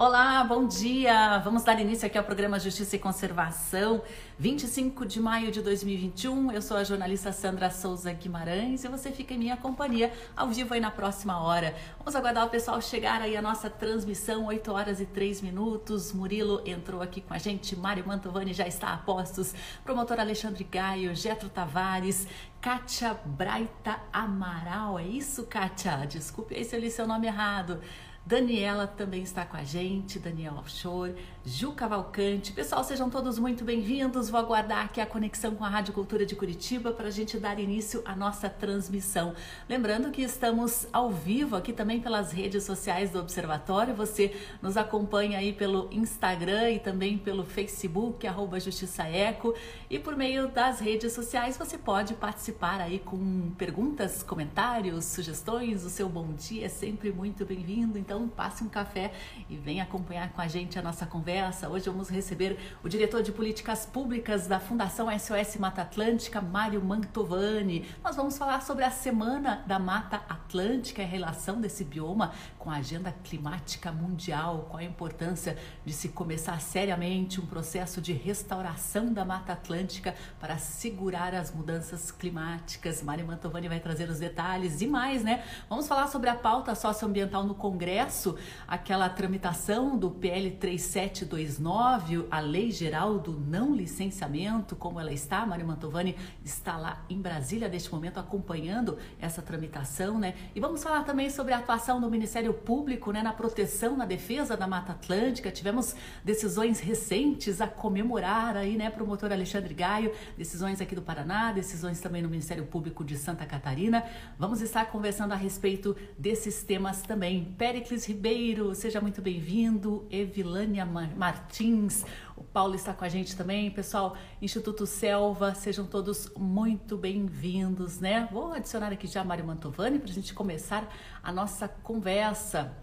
Olá, bom dia! Vamos dar início aqui ao programa Justiça e Conservação, 25 de maio de 2021. Eu sou a jornalista Sandra Souza Guimarães e você fica em minha companhia ao vivo aí na próxima hora. Vamos aguardar o pessoal chegar aí a nossa transmissão, 8 horas e 3 minutos. Murilo entrou aqui com a gente, Mário Mantovani já está a postos, promotor Alexandre Gaio, Getro Tavares, Kátia Braita Amaral, é isso, Kátia? Desculpe aí se eu li seu nome errado. Daniela também está com a gente, Daniela Offshore, Ju Cavalcante. Pessoal, sejam todos muito bem-vindos. Vou aguardar aqui a conexão com a Rádio Cultura de Curitiba para a gente dar início à nossa transmissão. Lembrando que estamos ao vivo aqui também pelas redes sociais do Observatório. Você nos acompanha aí pelo Instagram e também pelo Facebook, arroba Justiça Eco. E por meio das redes sociais você pode participar aí com perguntas, comentários, sugestões. O seu bom dia é sempre muito bem-vindo. Então passe um café e venha acompanhar com a gente a nossa conversa conversa. Hoje vamos receber o diretor de políticas públicas da Fundação SOS Mata Atlântica, Mário Mantovani. Nós vamos falar sobre a Semana da Mata Atlântica e a relação desse bioma com a agenda climática mundial, qual a importância de se começar seriamente um processo de restauração da Mata Atlântica para segurar as mudanças climáticas. Mário Mantovani vai trazer os detalhes e mais, né? Vamos falar sobre a pauta socioambiental no Congresso, aquela tramitação do PL 37 729, a Lei Geral do Não Licenciamento, como ela está, Mário Mantovani está lá em Brasília neste momento acompanhando essa tramitação, né? E vamos falar também sobre a atuação do Ministério Público, né, na proteção, na defesa da Mata Atlântica. Tivemos decisões recentes a comemorar aí, né, promotor Alexandre Gaio, decisões aqui do Paraná, decisões também no Ministério Público de Santa Catarina. Vamos estar conversando a respeito desses temas também. Pericles Ribeiro, seja muito bem-vindo. Evilânia Martins, o Paulo está com a gente também. Pessoal, Instituto Selva, sejam todos muito bem-vindos, né? Vou adicionar aqui já Mário Mantovani para a gente começar a nossa conversa.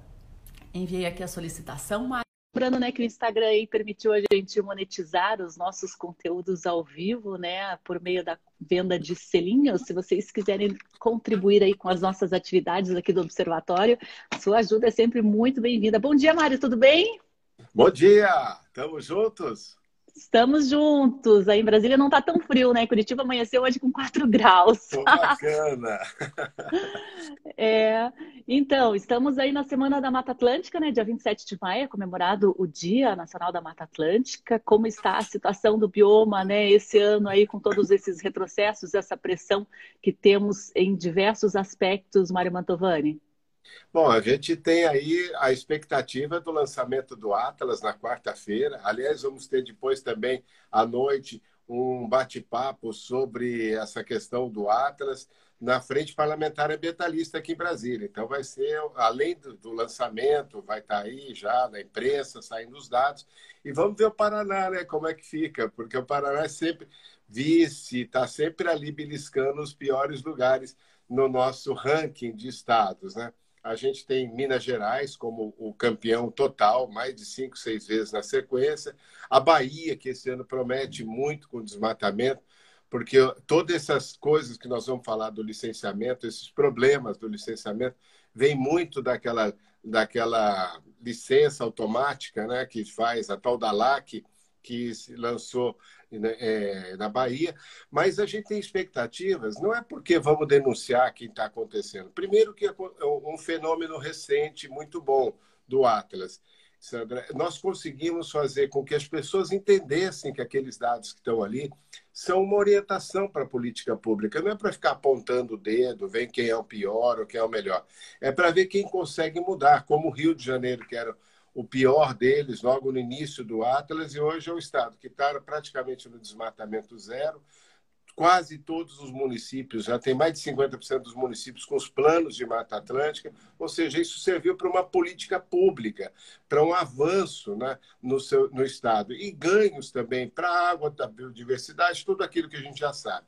Enviei aqui a solicitação, Mário. Lembrando, né, que o Instagram aí permitiu a gente monetizar os nossos conteúdos ao vivo, né, por meio da venda de selinhos. Se vocês quiserem contribuir aí com as nossas atividades aqui do Observatório, sua ajuda é sempre muito bem-vinda. Bom dia, Mário, tudo bem? Bom dia! Estamos juntos? Estamos juntos. Aí em Brasília não está tão frio, né? Curitiba amanheceu hoje com 4 graus. Pô, bacana! é, então, estamos aí na Semana da Mata Atlântica, né? Dia 27 de maio, é comemorado o Dia Nacional da Mata Atlântica. Como está a situação do bioma, né? Esse ano aí, com todos esses retrocessos, essa pressão que temos em diversos aspectos, Mário Mantovani? Bom, a gente tem aí a expectativa do lançamento do Atlas na quarta-feira. Aliás, vamos ter depois também à noite um bate-papo sobre essa questão do Atlas na Frente Parlamentar Ambientalista aqui em Brasília. Então, vai ser, além do, do, lançamento, vai estar aí já na imprensa, saindo os dados. E vamos ver o Paraná, né? Como é que fica, porque o Paraná é sempre vice, está sempre ali beliscando os piores lugares no nosso ranking de estados, né? A gente tem Minas Gerais como o campeão total, mais de cinco, seis vezes na sequência. A Bahia, que esse ano promete muito com desmatamento, porque todas essas coisas que nós vamos falar do licenciamento, esses problemas do licenciamento, vem muito daquela, daquela licença automática né, que faz a tal da LAC, que se lançou é, na Bahia, mas a gente tem expectativas, não é porque vamos denunciar quem está acontecendo. Primeiro que é, é um fenômeno recente muito bom do Atlas. Sandra, nós conseguimos fazer com que as pessoas entendessem que aqueles dados que estão ali são uma orientação para a política pública. Não é para ficar apontando o dedo, ver quem é o pior ou quem é o melhor. É para ver quem consegue mudar, como o Rio de Janeiro, que era o pior deles logo no início do Atlas, e hoje é o estado que está praticamente no desmatamento zero. Quase todos os municípios, já tem mais de 50% dos municípios com os planos de Mata Atlântica, ou seja, isso serviu para uma política pública, para um avanço né, no, seu, no estado, e ganhos também para a água, da biodiversidade, tudo aquilo que a gente já sabe.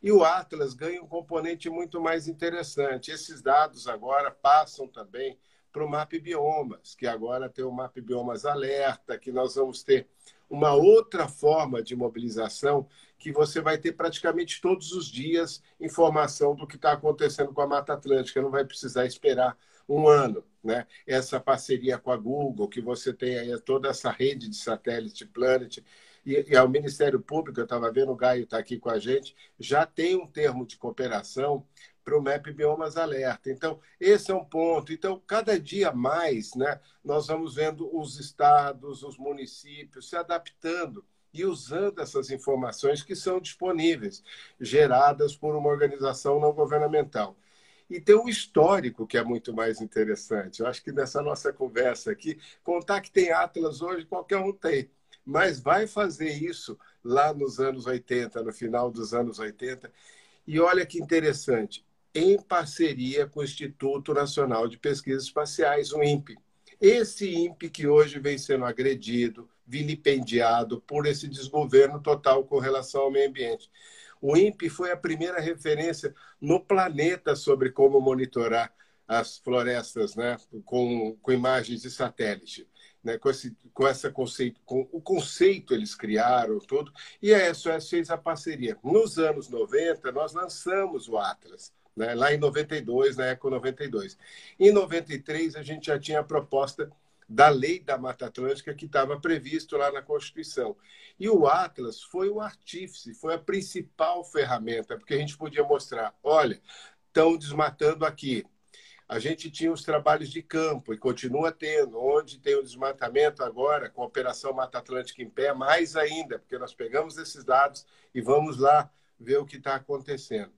E o Atlas ganha um componente muito mais interessante. Esses dados agora passam também para o MAP Biomas, que agora tem o MAP Biomas Alerta, que nós vamos ter uma outra forma de mobilização que você vai ter praticamente todos os dias informação do que está acontecendo com a Mata Atlântica, não vai precisar esperar um ano. Né? Essa parceria com a Google, que você tem aí toda essa rede de satélite Planet, e, e ao Ministério Público, eu estava vendo, o Gaio está aqui com a gente, já tem um termo de cooperação para o MAP Biomas Alerta. Então, esse é um ponto. Então, cada dia mais, né, nós vamos vendo os estados, os municípios se adaptando e usando essas informações que são disponíveis, geradas por uma organização não governamental. E tem um histórico que é muito mais interessante. Eu acho que nessa nossa conversa aqui, contar que tem Atlas hoje, qualquer um tem. Mas vai fazer isso lá nos anos 80, no final dos anos 80. E olha que interessante, em parceria com o Instituto Nacional de Pesquisas Espaciais, o INPE. Esse INPE que hoje vem sendo agredido, vilipendiado por esse desgoverno total com relação ao meio ambiente. O INPE foi a primeira referência no planeta sobre como monitorar as florestas né, com, com imagens de satélite. Né, com, esse, com essa conceito, com o conceito eles criaram tudo, e a SOS fez a parceria. Nos anos 90, nós lançamos o Atlas, né, lá em 92, na Eco 92. Em 93, a gente já tinha a proposta da lei da Mata Atlântica que estava previsto lá na Constituição. E o Atlas foi o artífice, foi a principal ferramenta, porque a gente podia mostrar, olha, estão desmatando aqui. A gente tinha os trabalhos de campo e continua tendo, onde tem o desmatamento agora, com a Operação Mata Atlântica em pé, mais ainda, porque nós pegamos esses dados e vamos lá ver o que está acontecendo.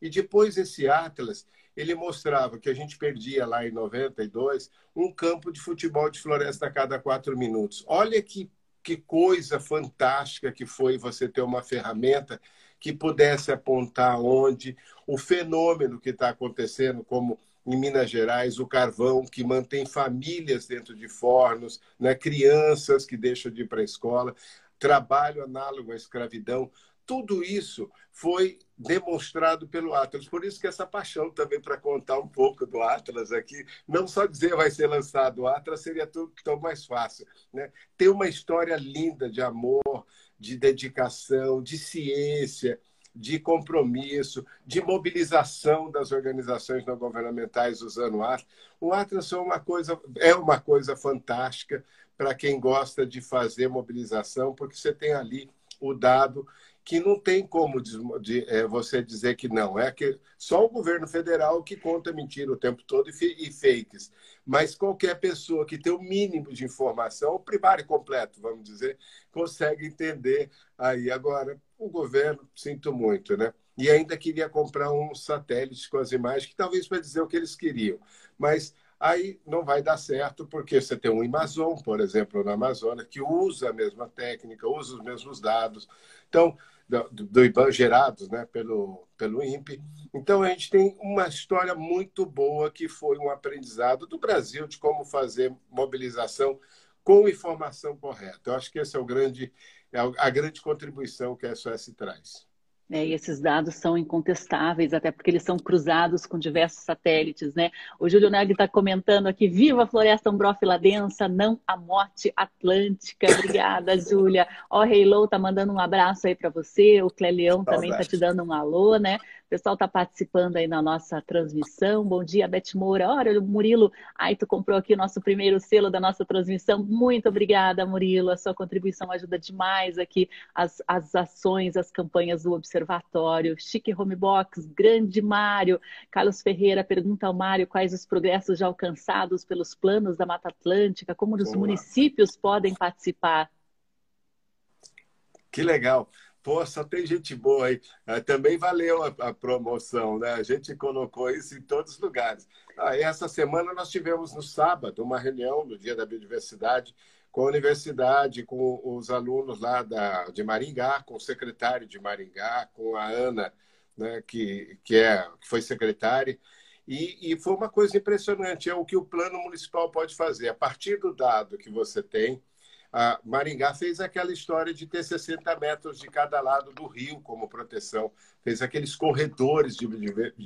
E depois esse Atlas, ele mostrava que a gente perdia lá em 92 um campo de futebol de floresta a cada quatro minutos. Olha que, que coisa fantástica que foi você ter uma ferramenta que pudesse apontar onde o fenômeno que está acontecendo, como em Minas Gerais, o carvão que mantém famílias dentro de fornos, né? crianças que deixam de ir para a escola, trabalho análogo à escravidão tudo isso foi demonstrado pelo Atlas. Por isso que essa paixão também para contar um pouco do Atlas aqui, não só dizer vai ser lançado o Atlas, seria tudo tão mais fácil. Né? Ter uma história linda de amor, de dedicação, de ciência, de compromisso, de mobilização das organizações não governamentais usando o Atlas. O Atlas é uma coisa, é uma coisa fantástica para quem gosta de fazer mobilização, porque você tem ali o dado que não tem como de, de, é, você dizer que não. É que só o governo federal que conta mentira o tempo todo e, e fakes. Mas qualquer pessoa que tem o mínimo de informação, o primário completo, vamos dizer, consegue entender aí. Agora, o governo, sinto muito, né? E ainda queria comprar um satélite com as imagens, que talvez para dizer o que eles queriam. Mas aí não vai dar certo, porque você tem um Amazon, por exemplo, na Amazônia, que usa a mesma técnica, usa os mesmos dados. Então, do, do IBAN gerados né, pelo, pelo INPE. Então, a gente tem uma história muito boa que foi um aprendizado do Brasil de como fazer mobilização com informação correta. Eu acho que esse é o grande, é a grande contribuição que a SOS traz. Né? E esses dados são incontestáveis, até porque eles são cruzados com diversos satélites, né? O Júlio Negri está comentando aqui, viva a floresta umbrófila densa, não a morte atlântica. Obrigada, Júlia. Ó, oh, Lou tá mandando um abraço aí para você, o Cleleão também está te dando um alô, né? O pessoal está participando aí na nossa transmissão. Bom dia, Beth Moura. Olha, o Murilo, aí tu comprou aqui o nosso primeiro selo da nossa transmissão. Muito obrigada, Murilo. A sua contribuição ajuda demais aqui as, as ações, as campanhas do Observatório. Chique Homebox, grande Mário. Carlos Ferreira pergunta ao Mário quais os progressos já alcançados pelos planos da Mata Atlântica, como os Boa. municípios podem participar. Que legal. Pô, só tem gente boa aí. É, também valeu a, a, promoção, né? A gente colocou isso em todos os lugares. Ah, essa semana nós tivemos no sábado uma reunião no Dia da Biodiversidade com a universidade, com os alunos lá da, de Maringá, com o secretário de Maringá, com a Ana, né, que, que, é, que foi secretária. E, e foi uma coisa impressionante, é o que o plano municipal pode fazer. A partir do dado que você tem, a Maringá fez aquela história de ter 60 metros de cada lado do rio como proteção, fez aqueles corredores de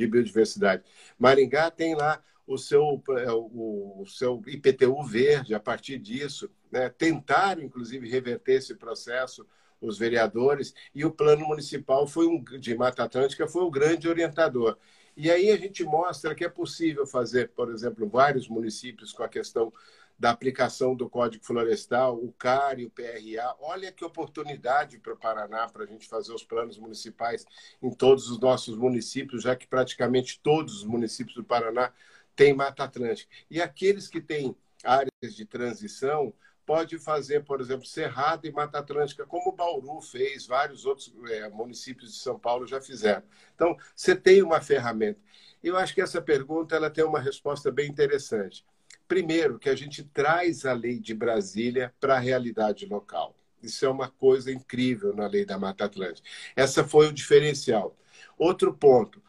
biodiversidade. Maringá tem lá o seu, é, o, seu IPTU verde, a partir disso, né? tentaram, inclusive, reverter esse processo, os vereadores, e o plano municipal foi um, de Mata Atlântica foi o grande orientador. E aí a gente mostra que é possível fazer, por exemplo, vários municípios com a questão da aplicação do Código Florestal, o CAR e o PRA. Olha que oportunidade para o Paraná para a gente fazer os planos municipais em todos os nossos municípios, já que praticamente todos os municípios do Paraná têm Mata Atlântica. E aqueles que têm áreas de transição, pode fazer, por exemplo, Cerrado e Mata Atlântica, como Bauru fez, vários outros é, municípios de São Paulo já fizeram. Então, você tem uma ferramenta. Eu acho que essa pergunta ela tem uma resposta bem interessante. Primeiro, que a gente traz a lei de Brasília para a realidade local. Isso é uma coisa incrível na lei da Mata Atlântica. Essa foi o diferencial. Outro ponto,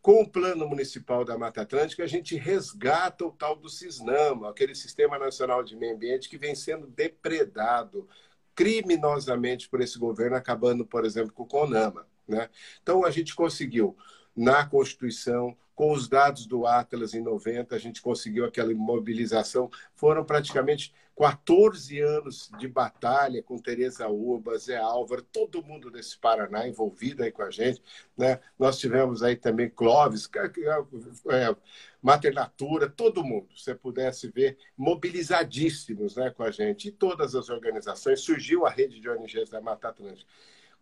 com o Plano Municipal da Mata Atlântica, a gente resgata o tal do CISNAMA, aquele Sistema Nacional de Meio Ambiente que vem sendo depredado criminosamente por esse governo, acabando, por exemplo, com o CONAMA. Né? Então, a gente conseguiu, na Constituição, com os dados do Atlas em 90, a gente conseguiu aquela mobilização. Foram praticamente 14 anos de batalha com Tereza Urba, Zé Álvaro, todo mundo desse Paraná envolvido aí com a gente. Né? Nós tivemos aí também Clóvis, é, Maternatura, todo mundo, se pudesse ver, mobilizadíssimos né, com a gente. E todas as organizações, surgiu a rede de ONGs da Mata Atlântica.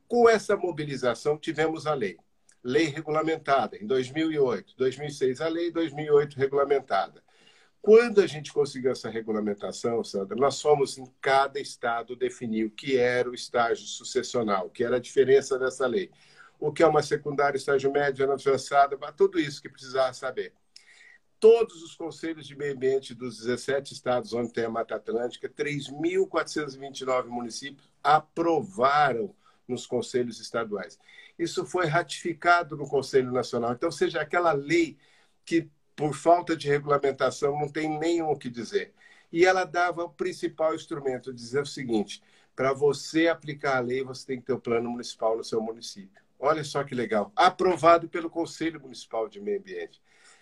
Com essa mobilização, tivemos a lei lei regulamentada, em 2008. 2006 a lei, 2008 regulamentada. Quando a gente conseguiu essa regulamentação, Sandra, nós fomos em cada estado definir o que era o estágio sucessional, que era a diferença dessa lei. O que é uma secundária, estágio médio, avançada, tudo isso que precisava saber. Todos os conselhos de meio ambiente dos 17 estados onde tem a Mata Atlântica, 3.429 municípios aprovaram nos conselhos estaduais. Isso foi ratificado no Conselho Nacional. Então, seja aquela lei que, por falta de regulamentação, não tem nenhum o que dizer. E ela dava o principal instrumento, dizer o seguinte: para você aplicar a lei, você tem que ter o plano municipal no seu município. Olha só que legal. Aprovado pelo Conselho Municipal de Meio Ambiente.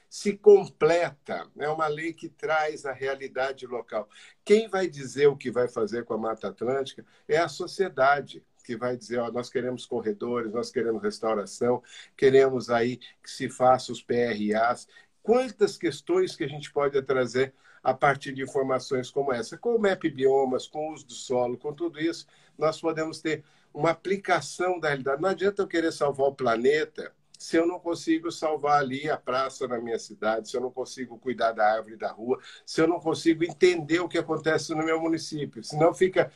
Se completa, é uma lei que traz a realidade local. Quem vai dizer o que vai fazer com a Mata Atlântica é a sociedade que vai dizer, ó, nós queremos corredores, nós queremos restauração, queremos aí que se faça os PRAs. Quantas questões que a gente pode trazer a partir de informações como essa, com o MAP Biomas, com o uso do solo, com tudo isso, nós podemos ter uma aplicação da realidade. Não adianta eu querer salvar o planeta se eu não consigo salvar ali a praça na minha cidade, se eu não consigo cuidar da árvore da rua, se eu não consigo entender o que acontece no meu município. Senão fica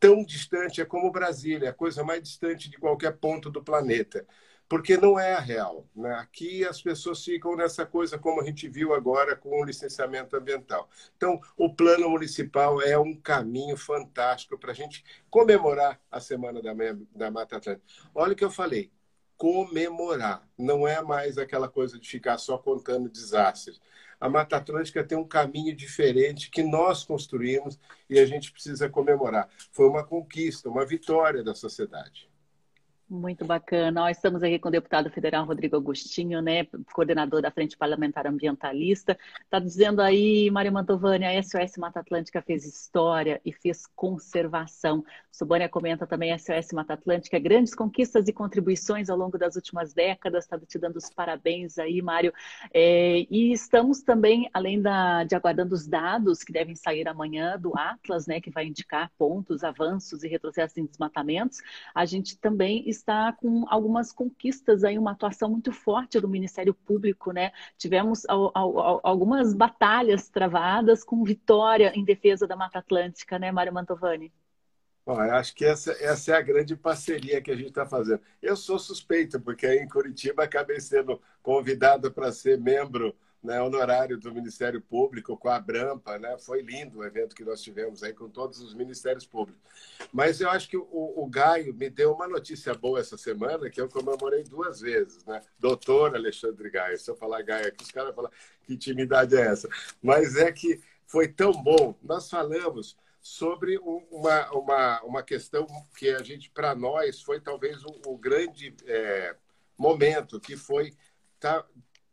tão distante, é como Brasília, é a coisa mais distante de qualquer ponto do planeta, porque não é a real. Né? Aqui as pessoas ficam nessa coisa, como a gente viu agora com o licenciamento ambiental. Então, o plano municipal é um caminho fantástico para a gente comemorar a Semana da, da Mata Atlântica. Olha o que eu falei, comemorar, não é mais aquela coisa de ficar só contando desastres a Mata Atlântica tem um caminho diferente que nós construímos e a gente precisa comemorar. Foi uma conquista, uma vitória da sociedade. Muito bacana. Nós estamos aqui com o deputado federal Rodrigo Agostinho, né, coordenador da Frente Parlamentar Ambientalista. Está dizendo aí, Maria Mantovani, a SOS Mata Atlântica fez história e fez conservação. Sobânia comenta também SOS Mata Atlântica, grandes conquistas e contribuições ao longo das últimas décadas. Está te dando os parabéns aí, Mário. É, e estamos também, além da, de aguardando os dados que devem sair amanhã do Atlas, né, que vai indicar pontos, avanços e retrocessos em desmatamentos, a gente também está está com algumas conquistas aí, uma atuação muito forte do Ministério Público, né? Tivemos algumas batalhas travadas com vitória em defesa da Mata Atlântica, né, Mário Mantovani? Eu acho que essa, essa é a grande parceria que a gente está fazendo. Eu sou suspeito, porque aí em Curitiba acabei sendo convidado para ser membro né, honorário do Ministério Público com a Brampa, né? Foi lindo o evento que nós tivemos aí com todos os ministérios públicos. Mas eu acho que o, o Gaio me deu uma notícia boa essa semana que eu comemorei duas vezes, né? Doutor Alexandre Gaio. Se eu falar Gaio aqui, os caras falam que intimidade é essa. Mas é que foi tão bom. Nós falamos sobre uma, uma, uma questão que a gente, para nós, foi talvez o, o grande é, momento, que foi tá,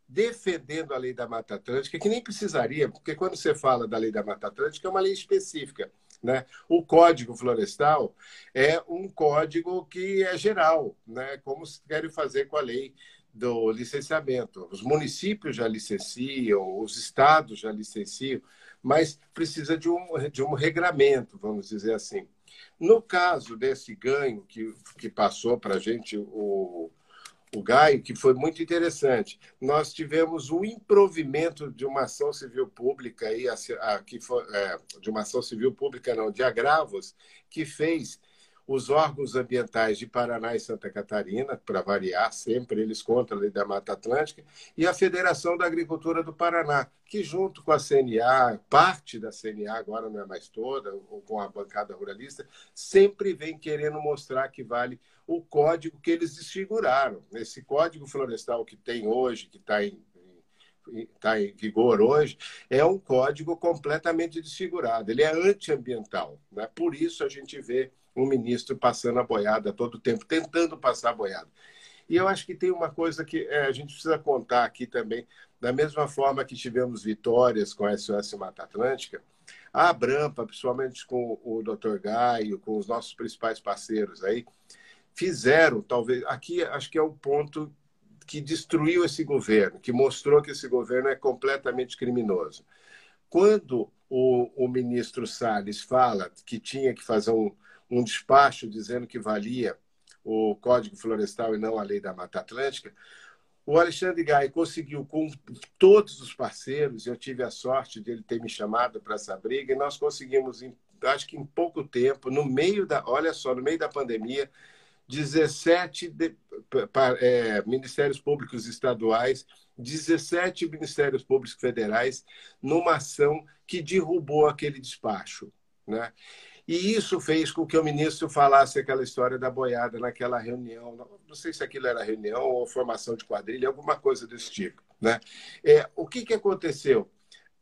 defendendo a lei da Mata Atlântica, que nem precisaria, porque quando você fala da lei da Mata Atlântica, é uma lei específica. Né? O Código Florestal é um código que é geral, né? como se querem fazer com a lei do licenciamento. Os municípios já licenciam, os estados já licenciam, mas precisa de um, de um regramento, vamos dizer assim. No caso desse ganho que, que passou para a gente o, o Gaio, que foi muito interessante, nós tivemos um improvimento de uma ação civil pública, aí, a, a, que foi, é, de uma ação civil pública, não, de agravos, que fez os órgãos ambientais de Paraná e Santa Catarina, para variar sempre, eles contra a Lei da Mata Atlântica, e a Federação da Agricultura do Paraná, que junto com a CNA, parte da CNA, agora não é mais toda, ou com a bancada ruralista, sempre vem querendo mostrar que vale o código que eles desfiguraram. Esse código florestal que tem hoje, que está em está em vigor hoje, é um código completamente desfigurado. Ele é antiambiental. Né? Por isso a gente vê um ministro passando a boiada todo o tempo, tentando passar a boiada. E eu acho que tem uma coisa que é, a gente precisa contar aqui também, da mesma forma que tivemos vitórias com a SOS Mata Atlântica, a Abrampa, principalmente com o Dr. Gaio, com os nossos principais parceiros aí, fizeram, talvez, aqui acho que é o ponto que destruiu esse governo, que mostrou que esse governo é completamente criminoso. Quando o, o ministro Salles fala que tinha que fazer um, um despacho dizendo que valia o Código Florestal e não a Lei da Mata Atlântica, o Alexandre Gai conseguiu com todos os parceiros, eu tive a sorte de ele ter me chamado para essa briga, e nós conseguimos, acho que em pouco tempo, no meio da, olha só, no meio da pandemia, 17 de, é, ministérios públicos estaduais, 17 ministérios públicos federais, numa ação que derrubou aquele despacho. Né? E isso fez com que o ministro falasse aquela história da boiada naquela reunião. Não sei se aquilo era reunião ou formação de quadrilha, alguma coisa desse tipo. Né? É, o que, que aconteceu?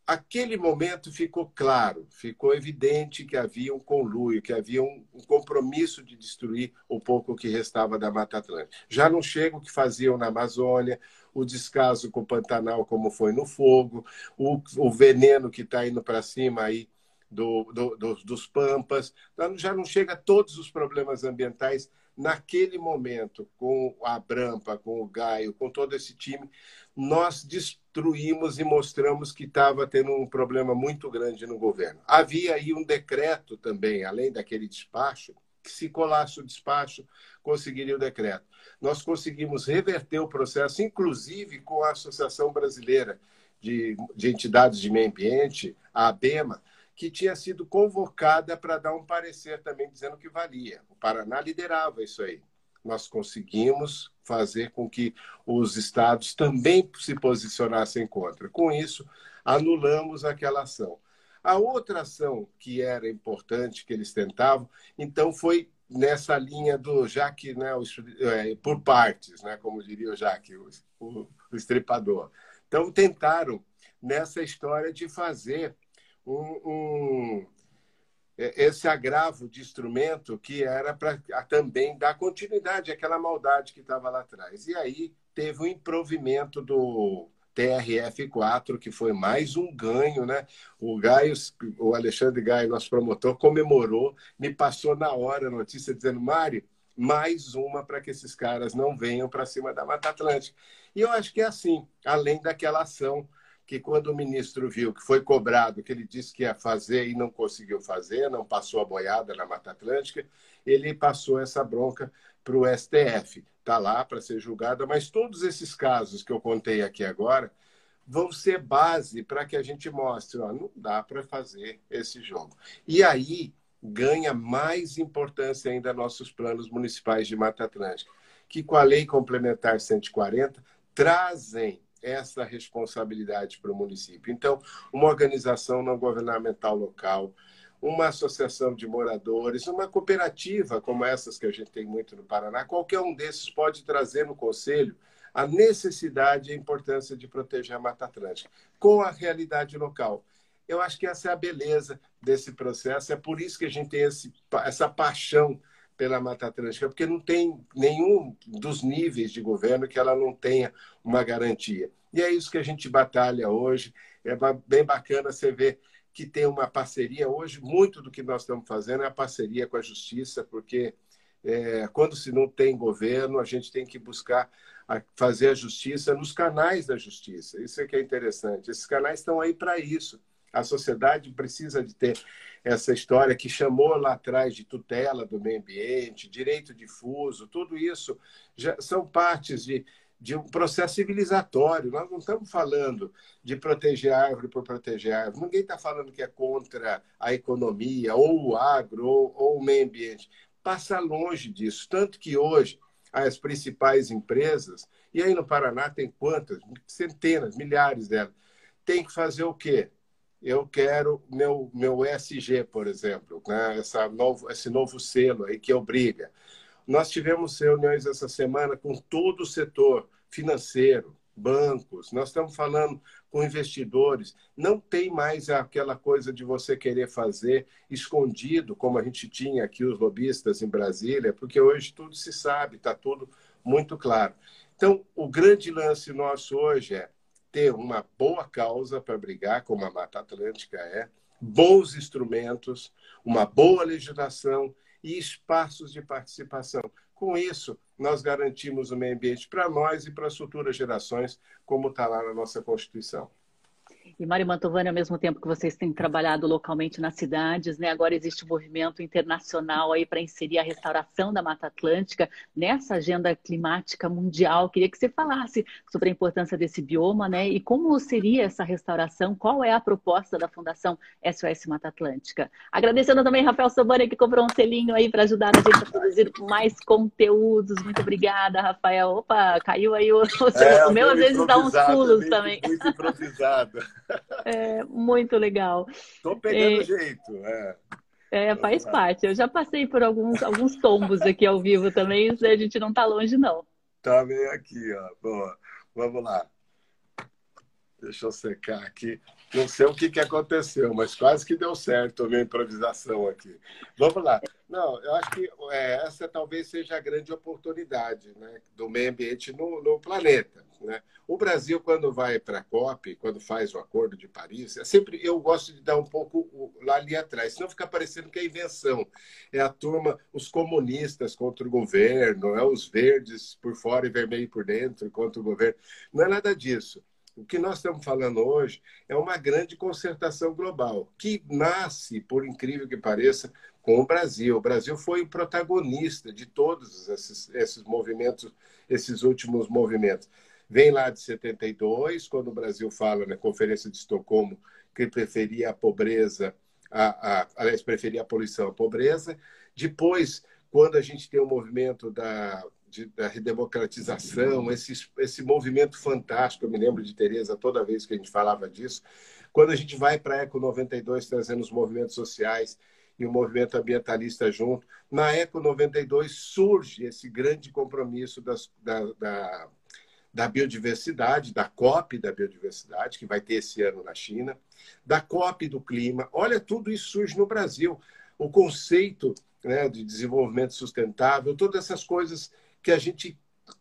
Aquele momento ficou claro, ficou evidente que havia um conluio, que havia um, um compromisso de destruir o pouco que restava da Mata Atlântica. Já não chega o que faziam na Amazônia, o descaso com o Pantanal, como foi no fogo, o, o veneno que está indo para cima aí do, do, do, dos Pampas, então, já não chega a todos os problemas ambientais naquele momento, com a Brampa, com o Gaio, com todo esse time, nós destruímos e mostramos que estava tendo um problema muito grande no governo. Havia aí um decreto também, além daquele despacho, que se colasse o despacho, conseguiria o decreto. Nós conseguimos reverter o processo, inclusive com a Associação Brasileira de, de Entidades de Meio Ambiente, a ABEMA, que tinha sido convocada para dar um parecer também dizendo que valia. O Paraná liderava isso aí. Nós conseguimos fazer com que os estados também se posicionassem contra. Com isso, anulamos aquela ação. A outra ação que era importante que eles tentavam, então foi nessa linha do Jaque, né, o, é, por partes, né, como diria o Jaque, o, o, o estripador. Então tentaram nessa história de fazer um, um, é, esse agravo de instrumento que era para também dar continuidade àquela maldade que estava lá atrás. E aí teve o um improvimento do TRF4, que foi mais um ganho, né? O Gaio, o Alexandre Gaio, nosso promotor, comemorou, me passou na hora a notícia dizendo, Mário, mais uma para que esses caras não venham para cima da Mata Atlântica. E eu acho que é assim, além daquela ação que quando o ministro viu que foi cobrado, que ele disse que ia fazer e não conseguiu fazer, não passou a boiada na Mata Atlântica, ele passou essa bronca para o STF. Está lá para ser julgada, mas todos esses casos que eu contei aqui agora vão ser base para que a gente mostre, ó, não dá para fazer esse jogo. E aí ganha mais importância ainda nossos planos municipais de Mata Atlântica, que com a Lei Complementar 140 trazem essa responsabilidade para o município. Então, uma organização não governamental local, uma associação de moradores, uma cooperativa como essas que a gente tem muito no Paraná, qualquer um desses pode trazer no conselho a necessidade e a importância de proteger a Mata Atlântica com a realidade local. Eu acho que essa é a beleza desse processo, é por isso que a gente tem esse, essa paixão pela Mata Atlântica, porque não tem nenhum dos níveis de governo que ela não tenha uma garantia. E é isso que a gente batalha hoje. É bem bacana você ver que tem uma parceria hoje. Muito do que nós estamos fazendo é a parceria com a Justiça, porque É, quando se não tem governo, a gente tem que buscar fazer a justiça nos canais da justiça. Isso é que é interessante. Esses canais estão aí para isso. A sociedade precisa de ter essa história que chamou lá atrás de tutela do meio ambiente, direito difuso, tudo isso já são partes de, de um processo civilizatório. Nós não estamos falando de proteger a árvore por proteger a árvore. Ninguém está falando que é contra a economia, ou o agro, ou, ou o meio ambiente. Passa longe disso. Tanto que hoje as principais empresas, e aí no Paraná tem quantas? Centenas, milhares delas. Tem que fazer o quê? Eu quero meu, meu ESG, por exemplo, né? Essa novo, esse novo selo aí que obriga. Nós tivemos reuniões essa semana com todo o setor financeiro, bancos, nós estamos falando com investidores. Não tem mais aquela coisa de você querer fazer escondido, como a gente tinha aqui os lobistas em Brasília, porque hoje tudo se sabe, está tudo muito claro. Então, o grande lance nosso hoje é ter uma boa causa para brigar, como a Mata Atlântica é, bons instrumentos, uma boa legislação e espaços de participação. Com isso, nós garantimos o meio ambiente para nós e para as futuras gerações, como está lá na nossa Constituição. E Mário Mantovani, ao mesmo tempo que vocês têm trabalhado localmente nas cidades, né, agora existe um movimento internacional aí para inserir a restauração da Mata Atlântica nessa agenda climática mundial. Queria que você falasse sobre a importância desse bioma, né, e como seria essa restauração, qual é a proposta da Fundação SOS Mata Atlântica. Agradecendo também Rafael Sobani, que comprou um selinho aí para ajudar a gente a produzir mais conteúdos. Muito obrigada, Rafael. Opa, caiu aí o, o, é, o meu, às vezes dá uns pulos também. Muito improvisado. É, muito legal. Estou pegando é, jeito. É. É, faz parte. Eu já passei por alguns, alguns tombos aqui ao vivo também, a gente não está longe, não. Tá bem aqui, ó. Boa. Vamos lá. Deixa eu secar aqui. Não sei o que, que aconteceu, mas quase que deu certo a minha improvisação aqui. Vamos lá. Não, eu acho que é, essa talvez seja a grande oportunidade né, do meio ambiente no, no planeta. Né? O Brasil, quando vai para a COP, quando faz o Acordo de Paris, é sempre eu gosto de dar um pouco lá ali atrás, senão fica parecendo que é invenção. É a turma, os comunistas contra o governo, é os verdes por fora e vermelho por dentro contra o governo. Não é nada disso. O que nós estamos falando hoje é uma grande concertação global, que nasce, por incrível que pareça, com o Brasil. O Brasil foi o protagonista de todos esses, esses movimentos, esses últimos movimentos. Vem lá de 72, quando o Brasil fala na Conferência de Estocolmo que preferia a pobreza, a, a, aliás, preferia a poluição à pobreza. Depois, quando a gente tem o movimento da, de, da redemocratização, esse, esse movimento fantástico, eu me lembro de Tereza toda vez que a gente falava disso, quando a gente vai para a Eco 92 trazendo os movimentos sociais e o movimento ambientalista junto, na Eco 92 surge esse grande compromisso das, da, da da biodiversidade, da COP da biodiversidade, que vai ter esse ano na China, da COP do clima. Olha, tudo isso surge no Brasil. O conceito né, de desenvolvimento sustentável, todas essas coisas que a gente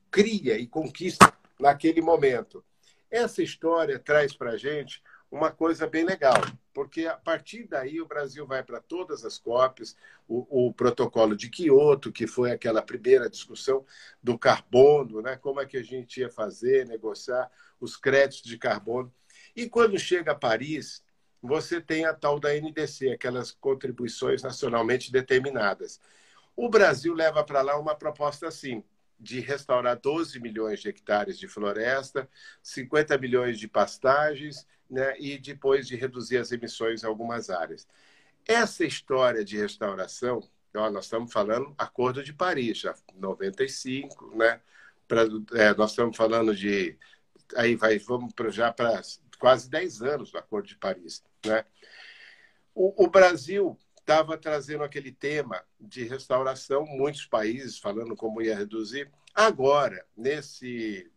cria e conquista naquele momento. Essa história traz para a gente uma coisa bem legal, porque a partir daí o Brasil vai para todas as COPs, o, o, protocolo de Quioto, que foi aquela primeira discussão do carbono, né? como é que a gente ia fazer, negociar os créditos de carbono. E quando chega a Paris, você tem a tal da NDC, aquelas contribuições nacionalmente determinadas. O Brasil leva para lá uma proposta assim, de restaurar 12 milhões de hectares de floresta, 50 milhões de pastagens né, e depois de reduzir as emissões em algumas áreas. Essa história de restauração, ó, nós estamos falando Acordo de Paris, já 95, né? Pra, é, nós estamos falando de. Aí vai, vamos pra, já para quase 10 anos do Acordo de Paris. Né? O, o Brasil estava trazendo aquele tema de restauração, muitos países falando como ia reduzir. Agora, nesse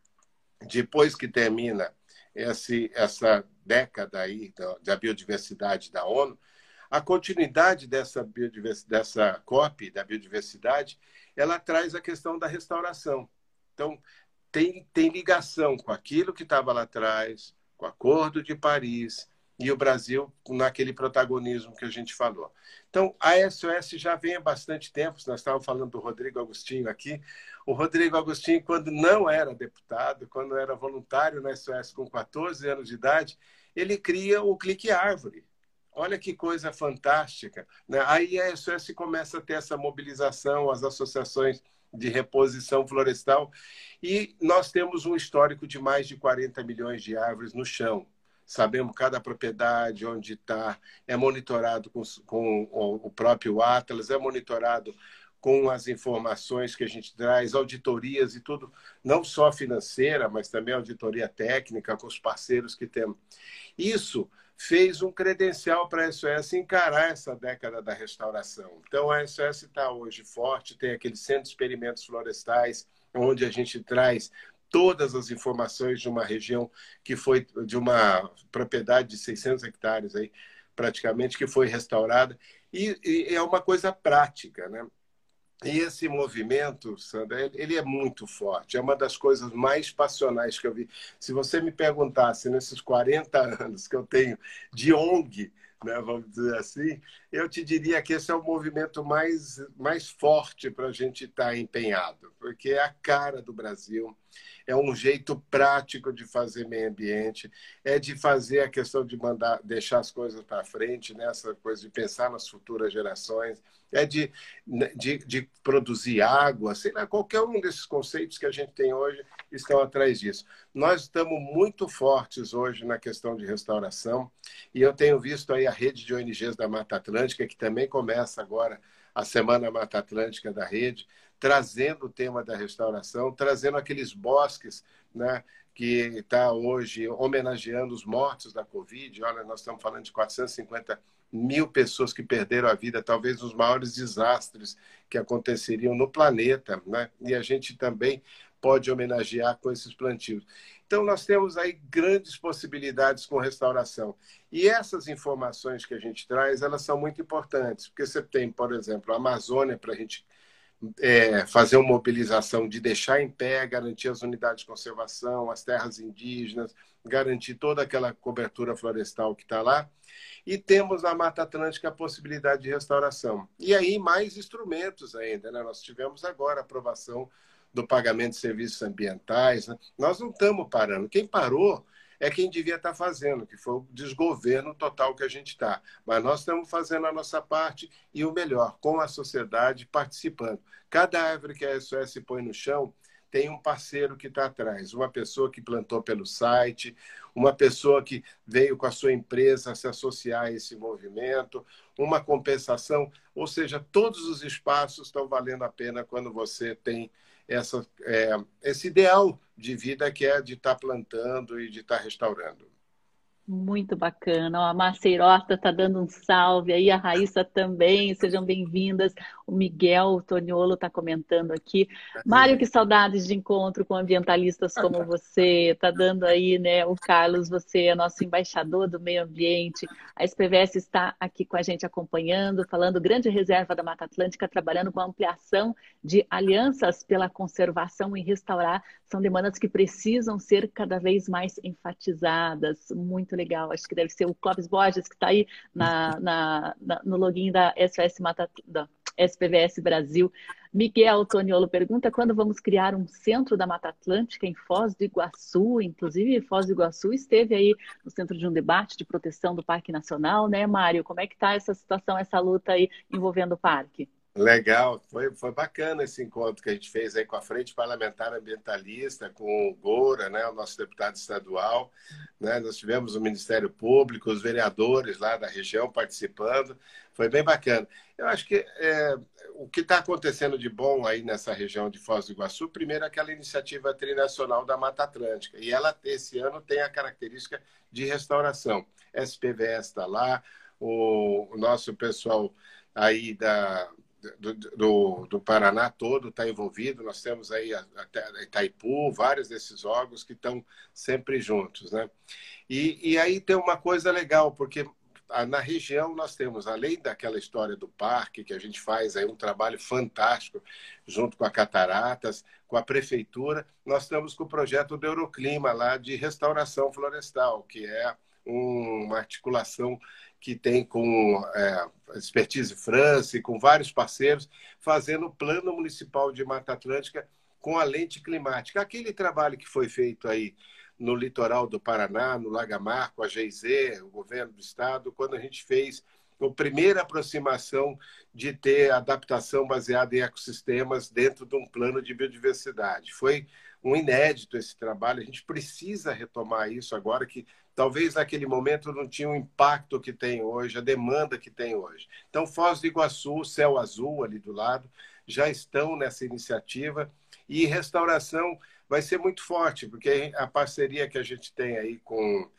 depois que termina esse, essa década aí da, da, biodiversidade da ONU, a continuidade dessa biodiversidade, dessa COP da biodiversidade, ela traz a questão da restauração. Então, tem, tem ligação com aquilo que estava lá atrás, com o Acordo de Paris, e o Brasil naquele protagonismo que a gente falou. Então, a SOS já vem há bastante tempo, nós estávamos falando do Rodrigo Agostinho aqui. O Rodrigo Agostinho, quando não era deputado, quando era voluntário na SOS com 14 anos de idade, ele cria o Clique Árvore. Olha que coisa fantástica. Né? Aí a SOS começa a ter essa mobilização, as associações de reposição florestal, e nós temos um histórico de mais de 40 milhões de árvores no chão sabemos cada propriedade, onde está, é monitorado com, com o próprio Atlas, é monitorado com as informações que a gente traz, auditorias e tudo, não só financeira, mas também auditoria técnica com os parceiros que temos. Isso fez um credencial para a SOS encarar essa década da restauração. Então, a SOS está hoje forte, tem aqueles centro de experimentos florestais, onde a gente traz todas as informações de uma região que foi de uma propriedade de 600 hectares aí, praticamente, que foi restaurada. E, e é uma coisa prática, né? E esse movimento, Sandra, ele é muito forte. É uma das coisas mais passionais que eu vi. Se você me perguntasse nesses 40 anos que eu tenho de ONG, né, vamos dizer assim, eu te diria que esse é o movimento mais, mais forte para a gente estar tá empenhado, porque é a cara do Brasil, é um jeito prático de fazer meio ambiente, é de fazer a questão de mandar, deixar as coisas para frente, nessa né, coisa de pensar nas futuras gerações, é de, né, de, de produzir água, sei lá, qualquer um desses conceitos que a gente tem hoje estão atrás disso. Nós estamos muito fortes hoje na questão de restauração, e eu tenho visto aí a rede de ONGs da Mata Atlântica, que também começa agora a Semana Mata Atlântica da rede, trazendo o tema da restauração, trazendo aqueles bosques né, que está hoje homenageando os mortos da Covid. Olha, nós estamos falando de 450 mil pessoas que perderam a vida, talvez os maiores desastres que aconteceriam no planeta, né? E a gente também pode homenagear com esses plantios. Então, nós temos aí grandes possibilidades com restauração. E essas informações que a gente traz, elas são muito importantes, porque você tem, por exemplo, a Amazônia para a gente é, fazer uma mobilização de deixar em pé, garantir as unidades de conservação, as terras indígenas, garantir toda aquela cobertura florestal que está lá. E temos na Mata Atlântica a possibilidade de restauração. E aí mais instrumentos ainda. Né? Nós tivemos agora a aprovação do pagamento de serviços ambientais. Né? Nós não estamos parando. Quem parou é quem devia estar fazendo, que foi o desgoverno total que a gente está. Mas nós estamos fazendo a nossa parte e o melhor, com a sociedade participando. Cada árvore que a SOS põe no chão tem um parceiro que está atrás, uma pessoa que plantou pelo site, uma pessoa que veio com a sua empresa se associar a esse movimento, uma compensação, ou seja, todos os espaços estão valendo a pena quando você tem essa, é, esse ideal de vida que é de estar tá plantando e de estar tá restaurando. Muito bacana. Ó, a Maceirota está dando um salve aí, a Raíssa também, sejam bem-vindas. O Miguel Toniolo está comentando aqui. Mário, que saudades de encontro com ambientalistas como você. Está dando aí, né? O Carlos, você é nosso embaixador do meio ambiente. A SPVS está aqui com a gente acompanhando, falando grande reserva da Mata Atlântica, trabalhando com a ampliação de alianças pela conservação e restaurar. São demandas que precisam ser cada vez mais enfatizadas. Muito legal. Acho que deve ser o Clóvis Borges, que está aí na, na, na, no login da SOS Mata, da SPVS Brasil. Miguel Toniolo pergunta quando vamos criar um centro da Mata Atlântica em Foz do Iguaçu. Inclusive, Foz do Iguaçu esteve aí no centro de um debate de proteção do Parque Nacional, né, Mário? Como é que está essa situação, essa luta aí envolvendo o parque? Legal, foi, foi bacana esse encontro que a gente fez aí com a Frente Parlamentar Ambientalista, com o Goura, né, o nosso deputado estadual. Né, nós tivemos o Ministério Público, os vereadores lá da região participando. Foi bem bacana. Eu acho que é, o que está acontecendo de bom aí nessa região de Foz do Iguaçu, primeiro aquela iniciativa trinacional da Mata Atlântica. E ela, esse ano, tem a característica de restauração. SPVS está lá, o, o nosso pessoal aí da do, do, do Paraná todo está envolvido. Nós temos aí até Itaipu, vários desses órgãos que estão sempre juntos, né? E, e aí tem uma coisa legal, porque na região nós temos, além daquela história do parque, que a gente faz aí um trabalho fantástico junto com a Cataratas, com a prefeitura, nós estamos com o projeto do Euroclima lá de restauração florestal, que é uma articulação que tem com é, Expertise França e com vários parceiros, fazendo o Plano Municipal de Mata Atlântica com a lente climática. Aquele trabalho que foi feito aí no litoral do Paraná, no Lagamar, com a GIZ, o governo do estado, quando a gente fez a primeira aproximação de ter adaptação baseada em ecossistemas dentro de um plano de biodiversidade. Foi um inédito esse trabalho, a gente precisa retomar isso agora que talvez naquele momento não tinha o impacto que tem hoje, a demanda que tem hoje. Então, Foz do Iguaçu, Céu Azul ali do lado, já estão nessa iniciativa e restauração vai ser muito forte, porque a parceria que a gente tem aí com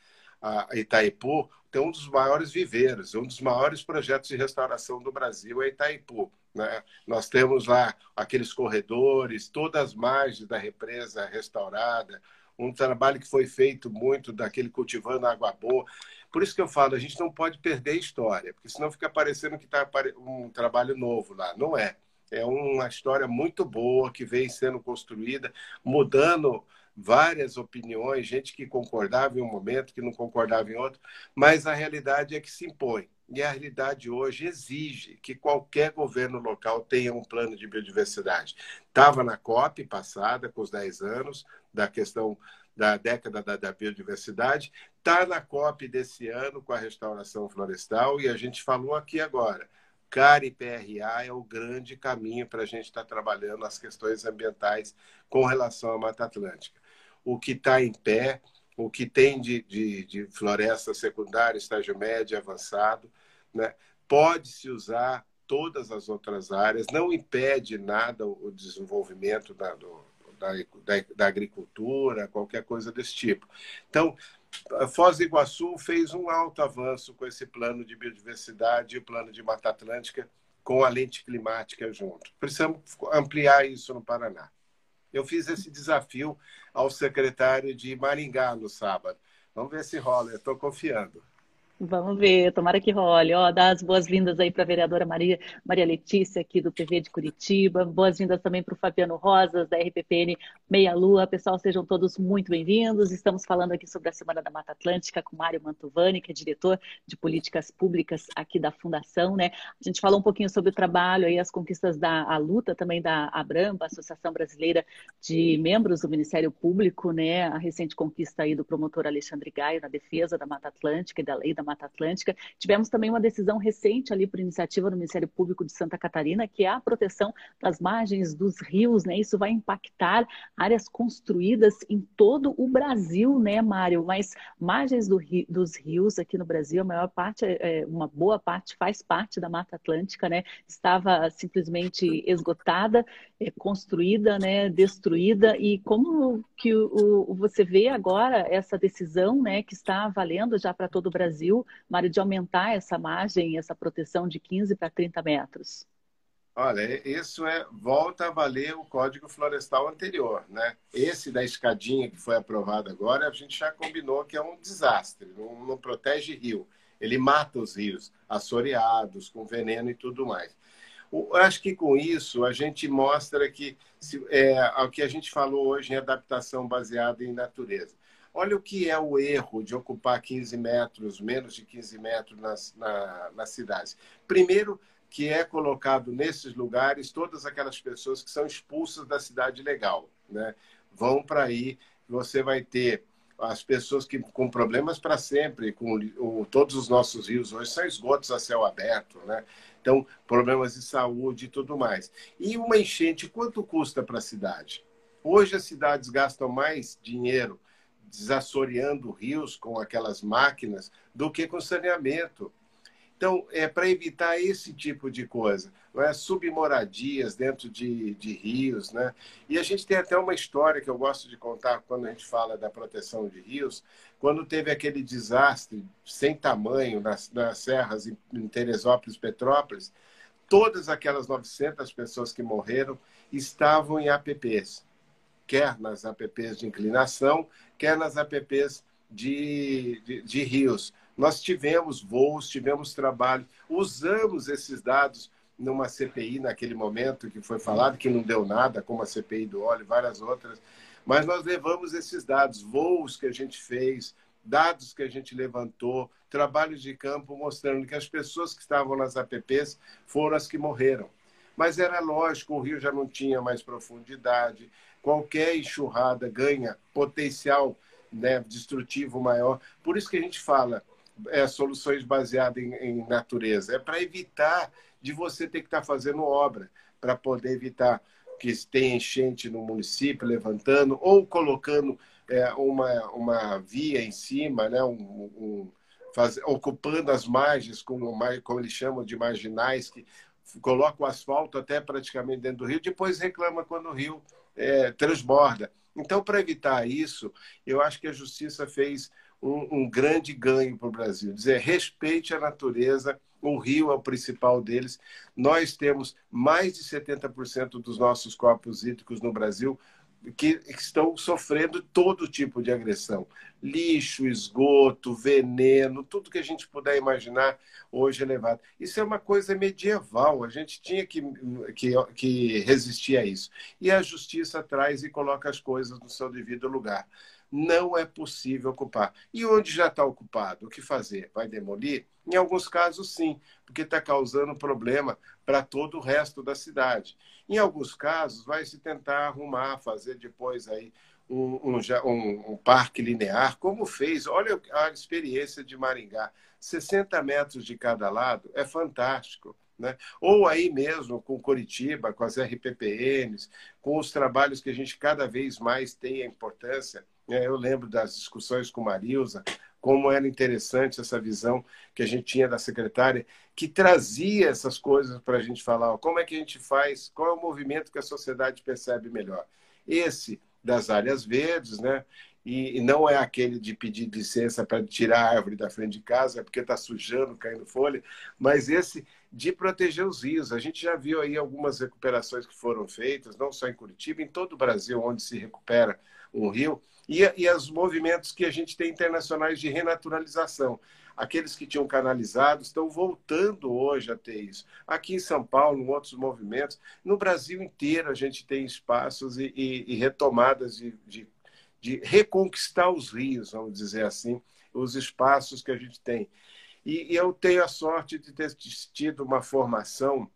a Itaipu tem um dos maiores viveiros, um dos maiores projetos de restauração do Brasil é Itaipu. Né? Nós temos lá aqueles corredores, todas as margens da represa restaurada, um trabalho que foi feito muito daquele cultivando água boa. Por isso que eu falo, a gente não pode perder a história, porque senão fica parecendo que está um trabalho novo lá. Não é. É uma história muito boa que vem sendo construída, mudando várias opiniões, gente que concordava em um momento, que não concordava em outro, mas a realidade é que se impõe. E a realidade hoje exige que qualquer governo local tenha um plano de biodiversidade. Estava na COP passada, com os 10 anos, da questão da década da, da biodiversidade, está na COP desse ano, com a restauração florestal, e a gente falou aqui agora. CAR e PRA é o grande caminho para a gente estar tá trabalhando as questões ambientais com relação à Mata Atlântica. O que está em pé, o que tem de, de, de floresta secundária, estágio médio avançado, né? pode-se usar todas as outras áreas, não impede nada o desenvolvimento da, do, da, da, da, agricultura, qualquer coisa desse tipo. Então, Foz do Iguaçu fez um alto avanço com esse plano de biodiversidade e o plano de Mata Atlântica com a lente climática junto. Precisamos ampliar isso no Paraná. Eu fiz esse desafio ao secretário de Maringá no sábado. Vamos ver se rola, eu estou confiando. Vamos ver, tomara que role. Ó, dá as boas-vindas aí para a vereadora Maria, Maria Letícia, aqui do PV de Curitiba. Boas-vindas também para o Fabiano Rosas, da RPPN Meia Lua. Pessoal, sejam todos muito bem-vindos. Estamos falando aqui sobre a Semana da Mata Atlântica com Mário Mantovani, que é diretor de políticas públicas aqui da Fundação. Né? A gente falou um pouquinho sobre o trabalho e as conquistas da a luta também da Abramba, Associação Brasileira de Membros do Ministério Público, né? a recente conquista aí do promotor Alexandre Gaio na defesa da Mata Atlântica e da lei da Mata Atlântica. Tivemos também uma decisão recente ali por iniciativa do Ministério Público de Santa Catarina, que é a proteção das margens dos rios, né? Isso vai impactar áreas construídas em todo o Brasil, né, Mário? Mas margens do dos rios aqui no Brasil, a maior parte, é, uma boa parte faz parte da Mata Atlântica, né? Estava simplesmente esgotada, é, construída, né, destruída. E como que o, o, você vê agora essa decisão, né, que está valendo já para todo o Brasil? Mário, de aumentar essa margem, essa proteção de 15 para 30 metros? Olha, isso é volta a valer o Código Florestal anterior, né? Esse da escadinha que foi aprovado agora, a gente já combinou que é um desastre, não, não protege rio, ele mata os rios assoreados com veneno e tudo mais. Acho que com isso a gente mostra que se, é, o que a gente falou hoje em adaptação baseada em natureza. Olha o que é o erro de ocupar 15 metros, menos de 15 metros nas, na, nas cidades. Primeiro, que é colocado nesses lugares todas aquelas pessoas que são expulsas da cidade legal. Né? Vão para aí, você vai ter as pessoas que com problemas para sempre, com o, todos os nossos rios hoje são esgotos a céu aberto, né? Então, problemas de saúde e tudo mais. E uma enchente, quanto custa para a cidade? Hoje as cidades gastam mais dinheiro desassoreando rios com aquelas máquinas do que com saneamento. Então, é para evitar esse tipo de coisa, não é? submoradias dentro de, de rios. Né? E a gente tem até uma história que eu gosto de contar quando a gente fala da proteção de rios, quando teve aquele desastre sem tamanho nas, nas serras em Teresópolis, Petrópolis, todas aquelas 900 pessoas que morreram estavam em APPs, quer nas APPs de inclinação, quer nas APPs de, de, de rios. Nós tivemos voos, tivemos trabalho, usamos esses dados numa CPI naquele momento que foi falado que não deu nada, como a CPI do óleo e várias outras, mas nós levamos esses dados, voos que a gente fez dados que a gente levantou, trabalhos de campo mostrando que as pessoas que estavam nas APPs foram as que morreram. Mas era lógico, o rio já não tinha mais profundidade, qualquer enxurrada ganha potencial né, destrutivo maior. Por isso que a gente fala é, soluções baseadas em, em natureza. É para evitar de você ter que estar tá fazendo obra, para poder evitar que tenha enchente no município, levantando, ou colocando é, uma, uma via em cima, né, um, um faz, ocupando as margens, como, como eles chamam de marginais, que coloca o asfalto até praticamente dentro do rio, depois reclama quando o rio é, transborda. Então, para evitar isso, eu acho que a justiça fez um, um grande ganho para o Brasil. Dizer, respeite a natureza, o rio é o principal deles. Nós temos mais de 70% dos nossos corpos hídricos no Brasil que estão sofrendo todo tipo de agressão. Lixo, esgoto, veneno, tudo que a gente puder imaginar hoje é levado. Isso é uma coisa medieval, a gente tinha que, que, que resistir a isso. E a justiça traz e coloca as coisas no seu devido lugar. Não é possível ocupar. E onde já está ocupado, o que fazer? Vai demolir? Em alguns casos, sim, porque está causando problema para todo o resto da cidade. Em alguns casos, vai se tentar arrumar, fazer depois aí um, um, um, um parque linear, como fez. Olha a experiência de Maringá. 60 metros de cada lado é fantástico. Né? Ou aí mesmo com Curitiba, com as RPPNs, com os trabalhos que a gente cada vez mais tem a importância. Né? Eu lembro das discussões com Marilza, como era interessante essa visão que a gente tinha da secretária, que trazia essas coisas para a gente falar, como é que a gente faz, qual é o movimento que a sociedade percebe melhor. Esse das áreas verdes, né? E, não é aquele de pedir licença para tirar a árvore da frente de casa, porque está sujando, caindo folha, mas esse de proteger os rios. A gente já viu aí algumas recuperações que foram feitas, não só em Curitiba, em todo o Brasil, onde se recupera um rio, e, e os movimentos que a gente tem internacionais de renaturalização. Aqueles que tinham canalizado estão voltando hoje a ter isso. Aqui em São Paulo, em outros movimentos, no Brasil inteiro a gente tem espaços e, e, e retomadas de, de, de reconquistar os rios, vamos dizer assim, os espaços que a gente tem. E, eu tenho a sorte de ter tido uma formação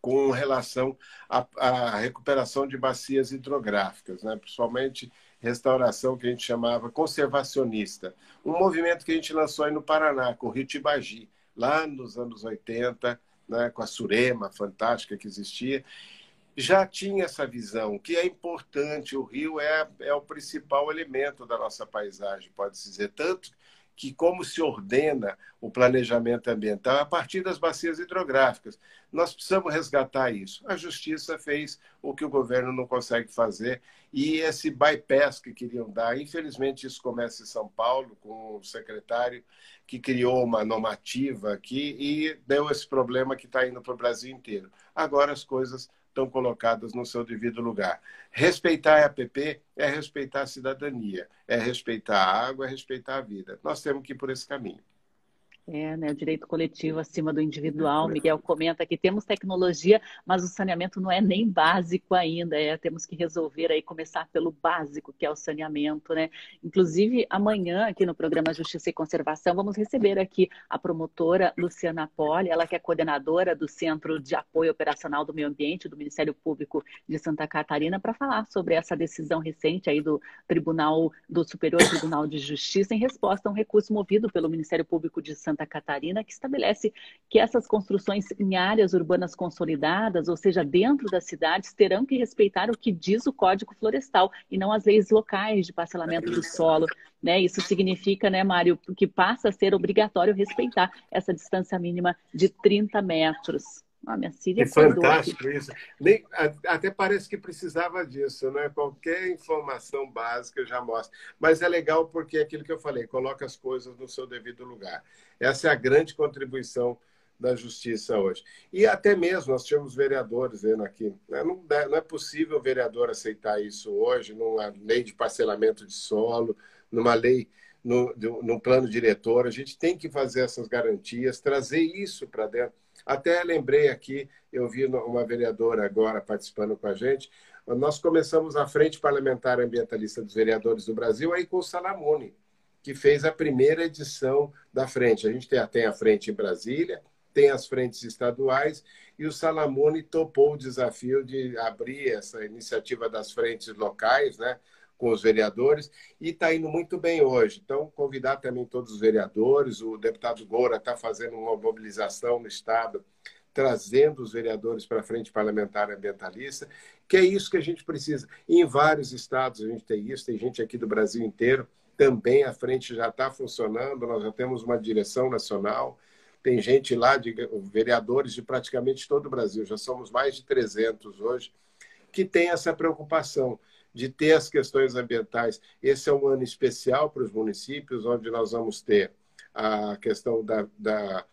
com relação à, à recuperação de bacias hidrográficas, né? principalmente restauração que a gente chamava conservacionista. Um movimento que a gente lançou aí no Paraná, com o Rio Tibagi, lá nos anos 80, né, com a Surema fantástica que existia. Já tinha essa visão que é importante, o rio é, é o principal elemento da nossa paisagem, pode-se dizer. Tanto que como se ordena o planejamento ambiental a partir das bacias hidrográficas. Nós precisamos resgatar isso. A justiça fez o que o governo não consegue fazer e esse bypass que queriam dar, infelizmente isso começa em São Paulo com o secretário que criou uma normativa aqui e deu esse problema que está indo para o Brasil inteiro. Agora as coisas estão colocadas no seu devido lugar. Respeitar a APP é respeitar a cidadania, é respeitar a água, é respeitar a vida. Nós temos que ir por esse caminho. É, né, o direito coletivo acima do individual. Miguel comenta que temos tecnologia, mas o saneamento não é nem básico ainda. É, temos que resolver aí começar pelo básico, que é o saneamento, né? Inclusive, amanhã, aqui no programa Justiça e Conservação, vamos receber aqui a promotora Luciana Poli, ela que é coordenadora do Centro de Apoio Operacional do Meio Ambiente do Ministério Público de Santa Catarina, para falar sobre essa decisão recente aí do Tribunal do Superior Tribunal de Justiça em resposta a um recurso movido pelo Ministério Público de Santa Santa Catarina, que estabelece que essas construções em áreas urbanas consolidadas, ou seja, dentro das cidades, terão que respeitar o que diz o Código Florestal e não as leis locais de parcelamento do solo. Né? Isso significa, né, Mário, que passa a ser obrigatório respeitar essa distância mínima de 30 metros. Ah, minha filha é fantástico aqui. isso. Nem, até parece que precisava disso, né? Qualquer informação básica já mostra. Mas é legal porque é aquilo que eu falei, coloca as coisas no seu devido lugar. Essa é a grande contribuição da justiça hoje. E até mesmo nós tínhamos vereadores vendo aqui. Né? Não, não é possível o vereador aceitar isso hoje numa lei de parcelamento de solo, numa lei no, no plano diretor. A gente tem que fazer essas garantias, trazer isso para dentro até lembrei aqui, eu vi uma vereadora agora participando com a gente, nós começamos a Frente Parlamentar Ambientalista dos Vereadores do Brasil aí com o Salamone. que fez a primeira edição da frente. A gente tem, tem a frente em Brasília, tem as frentes estaduais, e o Salamone topou o desafio de abrir essa iniciativa das frentes locais, né? Com os vereadores e está indo muito bem hoje. Então, convidar também todos os vereadores. O deputado Goura está fazendo uma mobilização no Estado, trazendo os vereadores para a Frente Parlamentar Ambientalista, que é isso que a gente precisa. Em vários estados a gente tem isso, tem gente aqui do Brasil inteiro. Também a frente já está funcionando, nós já temos uma direção nacional, tem gente lá, de vereadores de praticamente todo o Brasil, já somos mais de 300 hoje, que tem essa preocupação de ter as questões ambientais. Esse é um ano especial para os municípios, onde nós vamos ter a questão da, da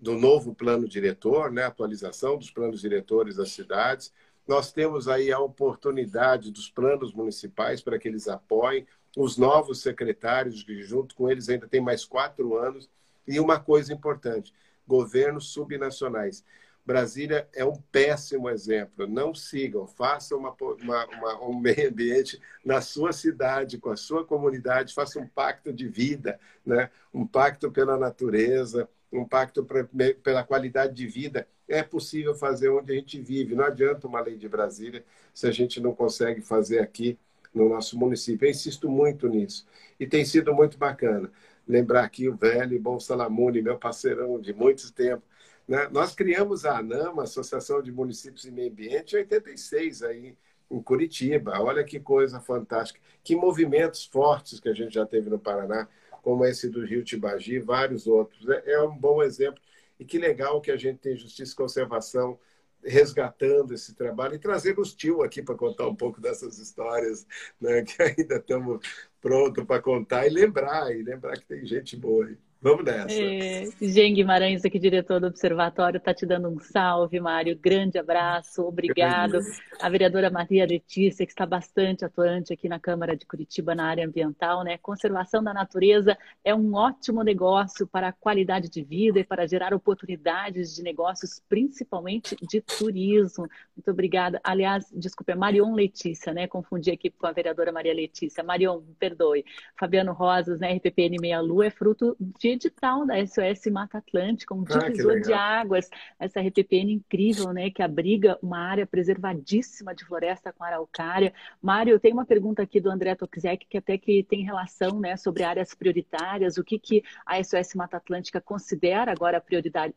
do novo plano diretor, né, atualização dos planos diretores das cidades. Nós temos aí a oportunidade dos planos municipais para que eles apoiem os novos secretários, que junto com eles ainda tem mais quatro anos. E uma coisa importante: governos subnacionais. Brasília é um péssimo exemplo. Não sigam, façam uma, uma, uma, um meio ambiente na sua cidade, com a sua comunidade, façam um pacto de vida, né? um pacto pela natureza, um pacto pra, pela qualidade de vida. É possível fazer onde a gente vive. Não adianta uma lei de Brasília se a gente não consegue fazer aqui no nosso município. Eu insisto muito nisso. E tem sido muito bacana. Lembrar aqui o velho e bom Salamune, meu parceirão de muito tempo né? Nós criamos a ANAMA, Associação de Municípios e Meio Ambiente, em 86, aí, em Curitiba. Olha que coisa fantástica. Que movimentos fortes que a gente já teve no Paraná, como esse do Rio Tibagi e vários outros. É, é um bom exemplo. E que legal que a gente tem Justiça e Conservação resgatando esse trabalho e trazendo os tio aqui para contar um pouco dessas histórias né, que ainda estamos prontos para contar e lembrar, e lembrar que tem gente boa aí. Vamos nessa. É, Jean Guimarães, aqui diretor do Observatório, está te dando um salve, Mário. Grande abraço, obrigado. A vereadora Maria Letícia, que está bastante atuante aqui na Câmara de Curitiba na área ambiental, né? Conservação da natureza é um ótimo negócio para a qualidade de vida e para gerar oportunidades de negócios, principalmente de turismo. Muito obrigada. Aliás, desculpe, é Marion Letícia, né? Confundi aqui com a vereadora Maria Letícia. Marion, perdoe. Fabiano Rosas, né? RPPN Meia Lua é fruto de de edital da SOS Mata Atlântica, um ah, divisor de águas, essa RPPN incrível, né, que abriga uma área preservadíssima de floresta com araucária. Mário, eu tenho uma pergunta aqui do André Toczek, que até que tem relação, né, sobre áreas prioritárias, o que, que a SOS Mata Atlântica considera agora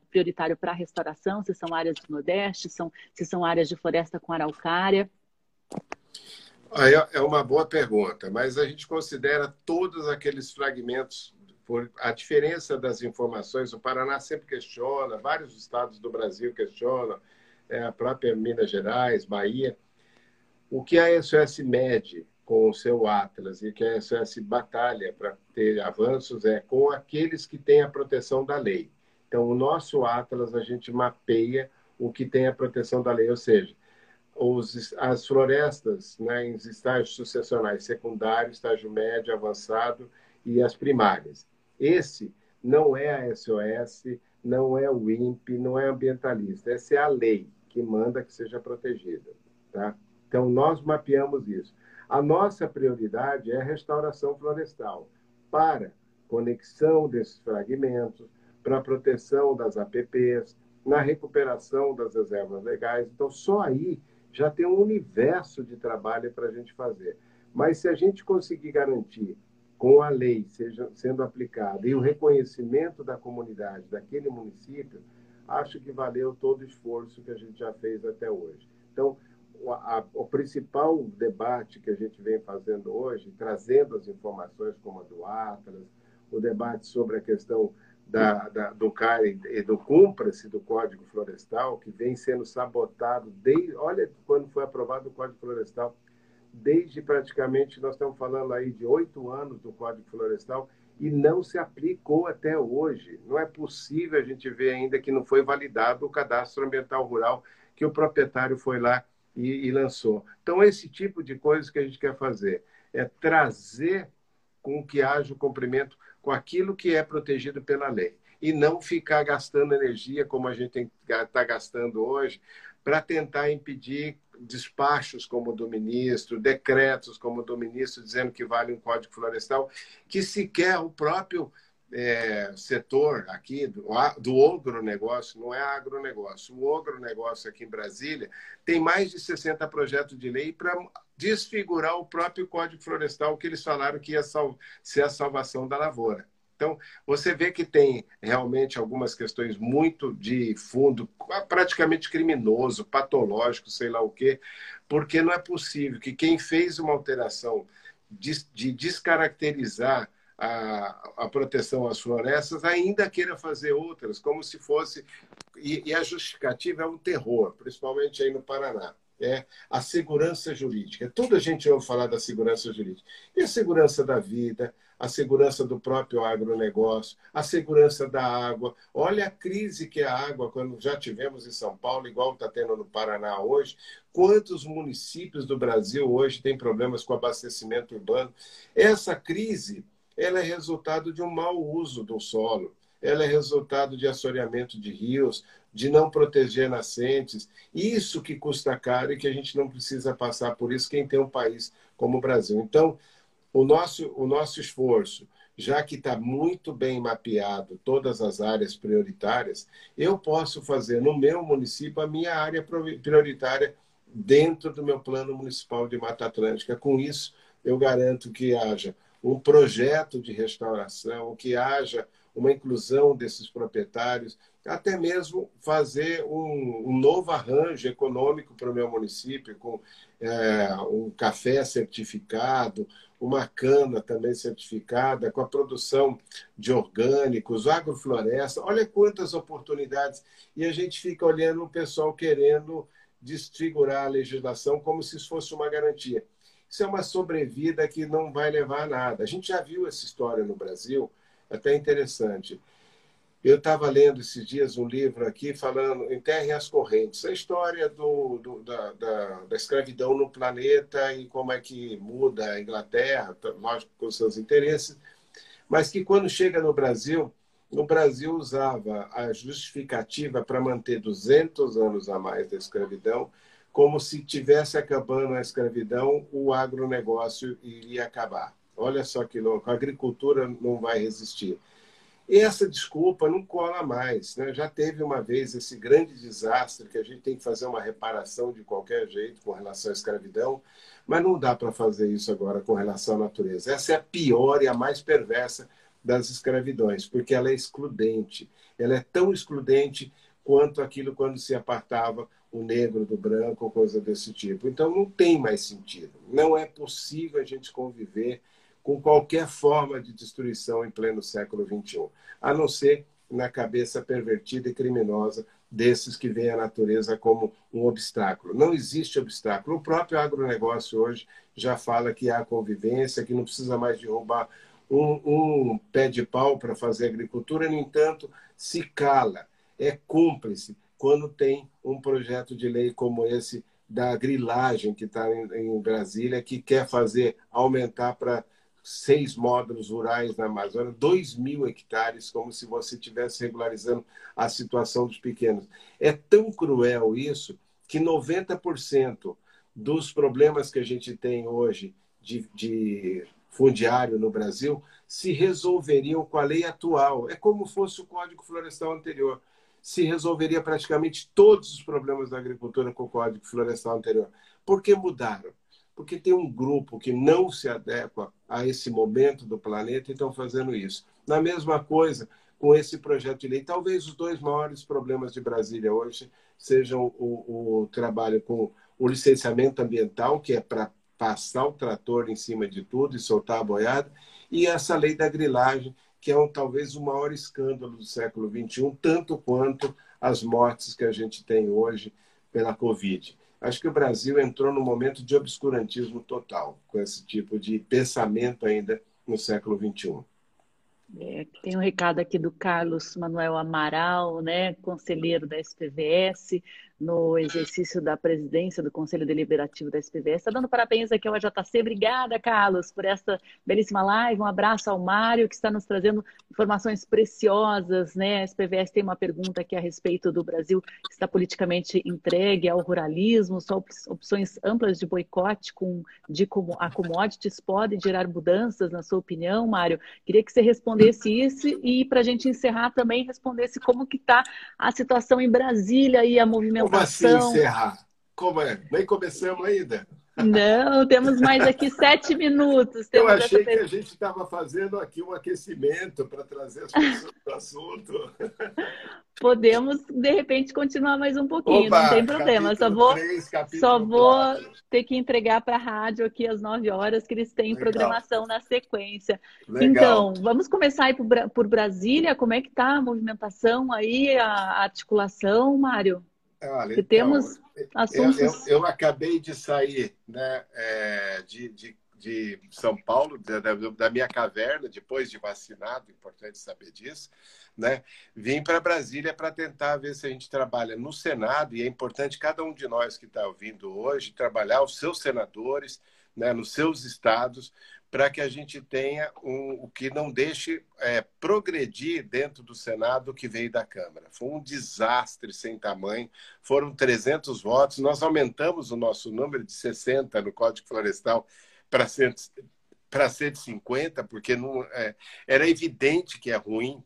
prioritário para a restauração, se são áreas do Nordeste, são, se são áreas de floresta com araucária. É uma boa pergunta, mas a gente considera todos aqueles fragmentos por a diferença das informações. O Paraná sempre questiona, vários estados do Brasil questionam, é, a própria Minas Gerais, Bahia. O que a SOS mede com o seu Atlas e que a SOS batalha para ter avanços é com aqueles que têm a proteção da lei. Então, o nosso Atlas, a gente mapeia o que tem a proteção da lei, ou seja, os, as florestas né, em estágios sucessionais secundário, estágio médio, avançado e as primárias. Esse não é a SOS, não é o INPE, não é ambientalista. Essa é a lei que manda que seja protegida. Tá? Então, nós mapeamos isso. A nossa prioridade é a restauração florestal para conexão desses fragmentos, para a proteção das APPs, na recuperação das reservas legais. Então, só aí já tem um universo de trabalho para a gente fazer. Mas se a gente conseguir garantir com a lei seja, sendo aplicada e o reconhecimento da comunidade daquele município, acho que valeu todo o esforço que a gente já fez até hoje. Então, o, a, o principal debate que a gente vem fazendo hoje, trazendo as informações como a do Atlas, o debate sobre a questão da, da, do CARE e do cumpra-se do Código Florestal, que vem sendo sabotado desde. Olha quando foi aprovado o Código Florestal desde praticamente, nós estamos falando aí de oito anos do Código Florestal, e não se aplicou até hoje. Não é possível a gente ver ainda que não foi validado o cadastro ambiental rural que o proprietário foi lá e, e lançou. Então, esse tipo de coisa que a gente quer fazer é trazer com que haja o cumprimento com aquilo que é protegido pela lei e não ficar gastando energia como a gente está gastando hoje para tentar impedir despachos como do ministro, decretos como do ministro dizendo que vale um código florestal, que sequer o próprio é, setor aqui do, do agronegócio, não é agronegócio, o agronegócio aqui em Brasília tem mais de 60 projetos de lei para desfigurar o próprio Código Florestal que eles falaram que ia ser a salvação da lavoura. Então, você vê que tem realmente algumas questões muito de fundo, praticamente criminoso, patológico, sei lá o quê, porque não é possível que quem fez uma alteração de, de descaracterizar a, a, proteção às florestas ainda queira fazer outras, como se fosse. E, e, a justificativa é um terror, principalmente aí no Paraná. É a segurança jurídica. Toda a gente ouve falar da segurança jurídica. E a segurança da vida, a segurança do próprio agronegócio, a segurança da água. Olha a crise que é a água, quando já tivemos em São Paulo, igual está tendo no Paraná hoje. Quantos municípios do Brasil hoje têm problemas com abastecimento urbano? Essa crise ela é resultado de um mau uso do solo, ela é resultado de assoreamento de rios, de não proteger nascentes. Isso que custa caro e que a gente não precisa passar por isso quem tem um país como o Brasil. Então, o nosso, o nosso esforço, já que está muito bem mapeado todas as áreas prioritárias, eu posso fazer no meu município a minha área prioritária dentro do meu plano municipal de Mata Atlântica. Com isso, eu garanto que haja um projeto de restauração, que haja uma inclusão desses proprietários, até mesmo fazer um, um novo arranjo econômico para o meu município, com é, um café certificado, uma cana também certificada, com a produção de orgânicos, agrofloresta. Olha quantas oportunidades. E a gente fica olhando o pessoal querendo desfigurar a legislação como se fosse uma garantia. Isso é uma sobrevida que não vai levar a nada. A gente já viu essa história no Brasil, até interessante. Eu estava lendo esses dias um livro aqui falando Enterrem as Correntes, a história do, do da, da, da, escravidão no planeta e como é que muda a Inglaterra, tá, lógico, com seus interesses, mas que quando chega no Brasil, o Brasil usava a justificativa para manter 200 anos a mais da escravidão como se tivesse acabando a escravidão, o agronegócio iria acabar. Olha só que louco, a agricultura não vai resistir. E essa desculpa não cola mais. Né? Já teve uma vez esse grande desastre que a gente tem que fazer uma reparação de qualquer jeito com relação à escravidão, mas não dá para fazer isso agora com relação à natureza. Essa é a pior e a mais perversa das escravidões, porque ela é excludente. Ela é tão excludente quanto aquilo quando se apartava o negro do branco, coisa desse tipo. Então não tem mais sentido. Não é possível a gente conviver com qualquer forma de destruição em pleno século XXI, a não ser na cabeça pervertida e criminosa desses que veem a natureza como um obstáculo. Não existe obstáculo. O próprio agronegócio hoje já fala que há convivência, que não precisa mais derrubar um, um pé de pau para fazer agricultura, no entanto, se cala, é cúmplice quando tem um projeto de lei como esse da grilagem que está em, em Brasília, que quer fazer aumentar para seis módulos rurais na Amazônia, dois mil hectares, como se você estivesse regularizando a situação dos pequenos. É tão cruel isso que 90% dos problemas que a gente tem hoje de, de fundiário no Brasil se resolveriam com a lei atual. É como fosse o Código Florestal anterior se resolveria praticamente todos os problemas da agricultura com o Código Florestal anterior. Por que mudaram? Porque tem um grupo que não se adequa a esse momento do planeta e estão fazendo isso. Na mesma coisa com esse projeto de lei. Talvez os dois maiores problemas de Brasília hoje sejam o, o trabalho com o licenciamento ambiental, que é para passar o trator em cima de tudo e soltar a boiada, e essa lei da grilagem, que é um, talvez o maior escândalo do século XXI, tanto quanto as mortes que a gente tem hoje pela Covid. Acho que o Brasil entrou num momento de obscurantismo total, com esse tipo de pensamento ainda no século XXI. É, tem um recado aqui do Carlos Manuel Amaral, né, conselheiro da SPVS, no exercício da presidência do Conselho Deliberativo da SPVS. Está dando parabéns aqui ao AJC. Obrigada, Carlos, por essa belíssima live. Um abraço ao Mário, que está nos trazendo informações preciosas. Né? A SPVS tem uma pergunta aqui a respeito do Brasil que está politicamente entregue ao ruralismo, só opções amplas de boicote com, de como a commodities podem gerar mudanças, na sua opinião, Mário? Queria que você respondesse isso e, para a gente encerrar, também respondesse como que está a situação em Brasília e a movimentação como assim encerrar? Como é? Nem começamos ainda. Não, temos mais aqui sete minutos. Eu achei que a gente estava fazendo aqui um aquecimento para trazer as pessoas para o assunto. Podemos, de repente, continuar mais um pouquinho, Oba, não tem problema. Só vou, 3, só vou ter que entregar para a rádio aqui às nove horas, que eles têm Legal. programação na sequência. Legal. Então, vamos começar aí por, por Brasília. Como é que está a movimentação aí, a articulação, Mário? Olha, então, temos assuntos. Eu, eu, eu, acabei de sair né, é, de, de, de, São Paulo, da, da, minha caverna, depois de vacinado, importante saber disso. Né? Vim para Brasília para tentar ver se a gente trabalha no Senado, e é importante cada um de nós que está ouvindo hoje trabalhar os seus senadores, né, nos seus estados, para que a gente tenha um, o que não deixe é, progredir dentro do Senado o que veio da Câmara. Foi um desastre sem tamanho, foram 300 votos, nós aumentamos o nosso número de 60 no Código Florestal para 150, porque não, é, era evidente que é ruim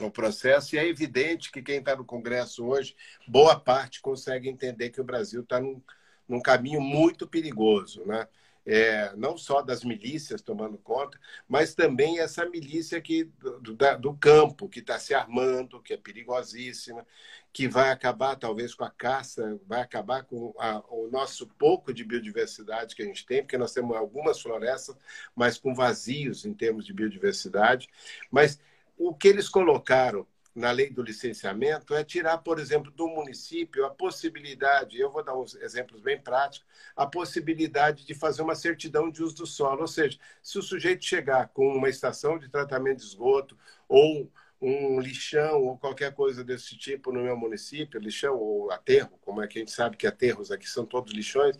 o processo, e é evidente que quem está no Congresso hoje, boa parte consegue entender que o Brasil está num, num caminho muito perigoso, né? É, não só das milícias tomando conta, mas também essa milícia que, do, da, do campo, que está se armando, que é perigosíssima, que vai acabar talvez com a caça, vai acabar com a, o nosso pouco de biodiversidade que a gente tem, porque nós temos algumas florestas, mas com vazios em termos de biodiversidade. Mas o que eles colocaram na lei do licenciamento é tirar, por exemplo, do município a possibilidade, eu vou dar uns exemplos bem práticos, a possibilidade de fazer uma certidão de uso do solo. Ou seja, se o sujeito chegar com uma estação de tratamento de esgoto ou um lixão ou qualquer coisa desse tipo no meu município, lixão ou aterro, como é que a gente sabe que aterros aqui são todos lixões,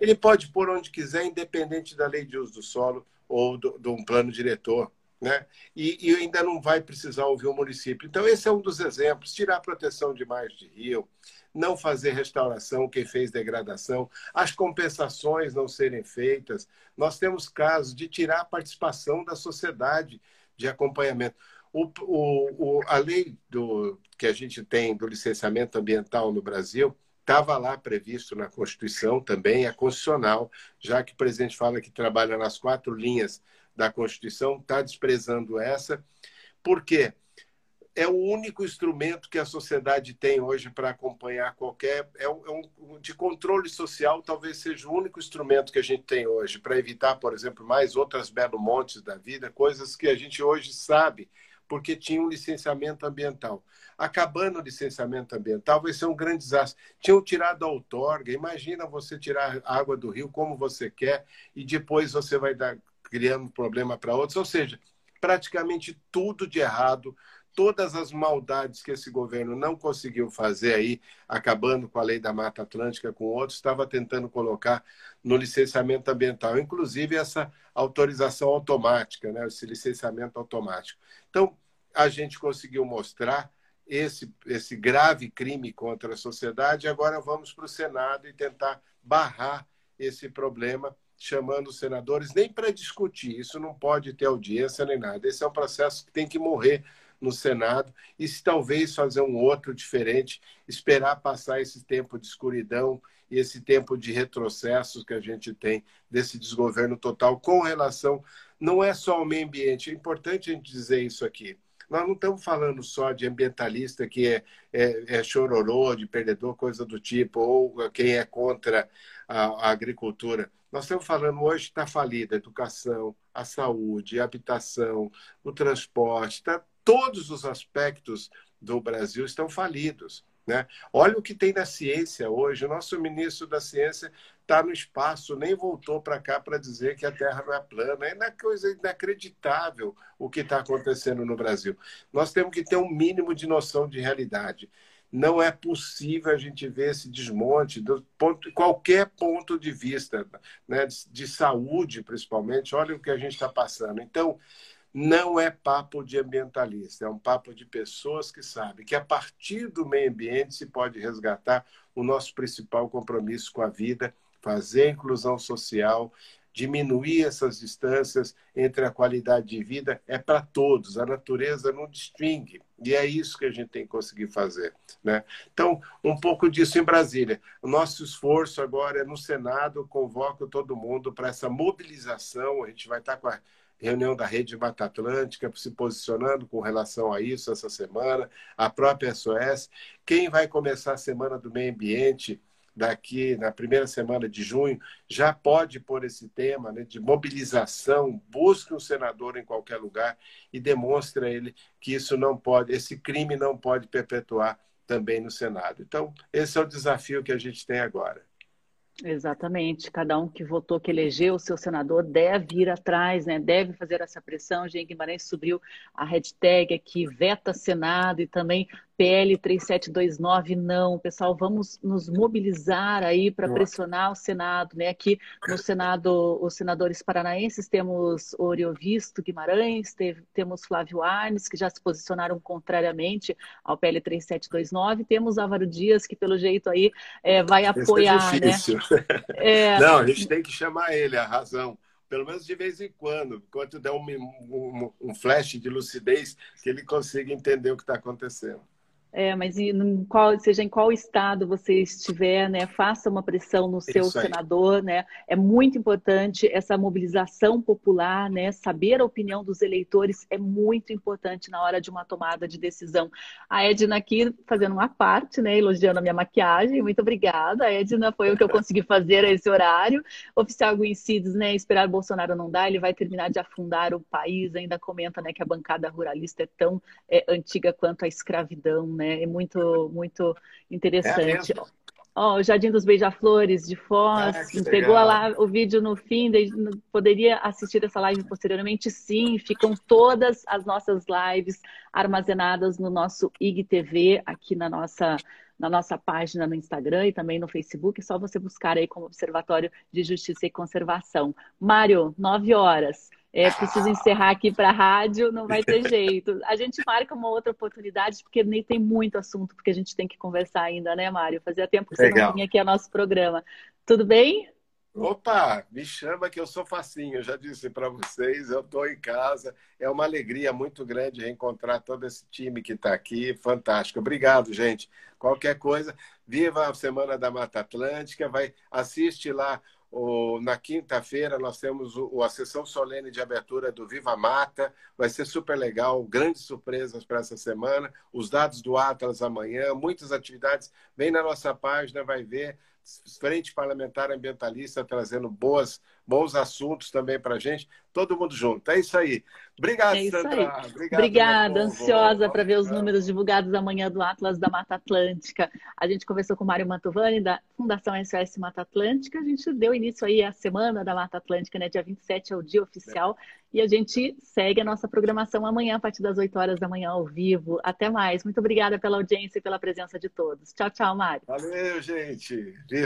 ele pode pôr onde quiser, independente da lei de uso do solo ou de um plano diretor né? E, e, ainda não vai precisar ouvir o município. Então, esse é um dos exemplos: tirar a proteção de margem de rio, não fazer restauração, quem fez degradação, as compensações não serem feitas. Nós temos casos de tirar a participação da sociedade de acompanhamento. O, o, o, a lei do, que a gente tem do licenciamento ambiental no Brasil estava lá previsto na Constituição também, é constitucional, já que o presidente fala que trabalha nas quatro linhas da Constituição, está desprezando essa. Por quê? É o único instrumento que a sociedade tem hoje para acompanhar qualquer. É é um, de controle social, talvez seja o único instrumento que a gente tem hoje para evitar, por exemplo, mais outras belo montes da vida, coisas que a gente hoje sabe porque tinha um licenciamento ambiental. Acabando o licenciamento ambiental, vai ser um grande desastre. Tinham tirado a outorga. Imagina você tirar água do rio como você quer e depois você vai dar criando problema para outros. Ou seja, praticamente tudo de errado, todas as maldades que esse governo não conseguiu fazer aí, acabando com a lei da Mata Atlântica, com outros, estava tentando colocar no licenciamento ambiental, inclusive essa autorização automática, né, esse licenciamento automático. Então, a gente conseguiu mostrar esse, esse grave crime contra a sociedade, agora vamos para o Senado e tentar barrar esse problema chamando os senadores nem para discutir, isso não pode ter audiência nem nada. Esse é um processo que tem que morrer no Senado e se talvez fazer um outro diferente, esperar passar esse tempo de escuridão e esse tempo de retrocessos que a gente tem desse desgoverno total com relação não é só ao meio ambiente, é importante a gente dizer isso aqui. Nós não estamos falando só de ambientalista que é, é, é chororô, de perdedor, coisa do tipo, ou quem é contra a, a agricultura. Nós estamos falando hoje está falida a educação, a saúde, a habitação, o transporte, tá, todos os aspectos do Brasil estão falidos. Né? Olha o que tem na ciência hoje. O nosso ministro da Ciência está no espaço, nem voltou para cá para dizer que a Terra não é plana. É uma coisa inacreditável o que está acontecendo no Brasil. Nós temos que ter um mínimo de noção de realidade. Não é possível a gente ver esse desmonte do ponto, qualquer ponto de vista, né, de, de saúde principalmente. Olha o que a gente está passando. Então, não é papo de ambientalista, é um papo de pessoas que sabem que a partir do meio ambiente se pode resgatar o nosso principal compromisso com a vida, fazer a inclusão social, diminuir essas distâncias entre a qualidade de vida é para todos. A natureza não distingue. E é isso que a gente tem que conseguir fazer. Né? Então, um pouco disso em Brasília. O nosso esforço agora é no Senado, convoco todo mundo para essa mobilização. A gente vai estar com a reunião da Rede Mata Atlântica se posicionando com relação a isso essa semana, a própria SOS. Quem vai começar a Semana do Meio Ambiente daqui na primeira semana de junho já pode pôr esse tema né, de mobilização, busque um senador em qualquer lugar e demonstre a ele que isso não pode, esse crime não pode perpetuar também no Senado. Então, esse é o desafio que a gente tem agora. Exatamente. Cada um que votou, que elegeu o seu senador, deve ir atrás, né? deve fazer essa pressão. Jean Guimarães subiu a hashtag aqui, veta Senado, e também PL 3729 não. Pessoal, vamos nos mobilizar aí para pressionar o Senado, né? Aqui no Senado, os senadores paranaenses temos Oriovisto Guimarães, teve, temos Flávio Arnes, que já se posicionaram contrariamente ao PL 3729, temos Álvaro Dias, que pelo jeito aí é, vai apoiar, é né? É... Não, a gente tem que chamar ele, a razão pelo menos de vez em quando, enquanto der um, um, um, flash de lucidez, que ele consiga entender o que está acontecendo. É, mas em qual, seja em qual estado você estiver, né, faça uma pressão no seu senador, né? É muito importante essa mobilização popular, né? Saber a opinião dos eleitores é muito importante na hora de uma tomada de decisão. A Edna aqui fazendo uma parte, né, elogiando a minha maquiagem. Muito obrigada. A Edna foi o que eu consegui fazer a esse horário. Oficial Guincides, né, esperar Bolsonaro não dá, ele vai terminar de afundar o país. Ainda comenta, né, que a bancada ruralista é tão é, antiga quanto a escravidão, né? Né? É muito, muito interessante. É Ó, oh, o Jardim dos Beija-Flores de Foz, ah, entregou lá o vídeo no fim, poderia assistir essa live posteriormente? Sim, ficam todas as nossas lives armazenadas no nosso IGTV, aqui na nossa, na nossa página no Instagram e também no Facebook, é só você buscar aí como Observatório de Justiça e Conservação. Mário, nove horas é, preciso encerrar aqui para a rádio, não vai ter jeito. A gente marca uma outra oportunidade, porque nem tem muito assunto, porque a gente tem que conversar ainda, né, Mário? Fazia tempo que você Legal. não vinha aqui ao nosso programa. Tudo bem? Opa, me chama que eu sou facinho. Eu já disse para vocês, eu estou em casa. É uma alegria muito grande reencontrar todo esse time que está aqui. Fantástico. Obrigado, gente. Qualquer coisa, viva a Semana da Mata Atlântica. Vai assiste lá o, na quinta-feira nós temos o, a sessão solene de abertura do Viva Mata. Vai ser super legal, grandes surpresas para essa semana. Os dados do Atlas amanhã, muitas atividades. Vem na nossa página, vai ver. Frente Parlamentar Ambientalista trazendo boas, bons assuntos também para a gente. Todo mundo junto. É isso aí. Obrigado, é Sandra. Obrigado, Obrigada, ansiosa para ver os números divulgados amanhã do Atlas da Mata Atlântica. A gente conversou com o Mário Mantovani, da Fundação SOS Mata Atlântica. A gente deu início aí à Semana da Mata Atlântica, né? Dia 27 é o dia oficial. É. E a gente segue a nossa programação amanhã, a partir das 8 horas da manhã, ao vivo. Até mais. Muito obrigada pela audiência e pela presença de todos. Tchau, tchau, Mário. Valeu, gente.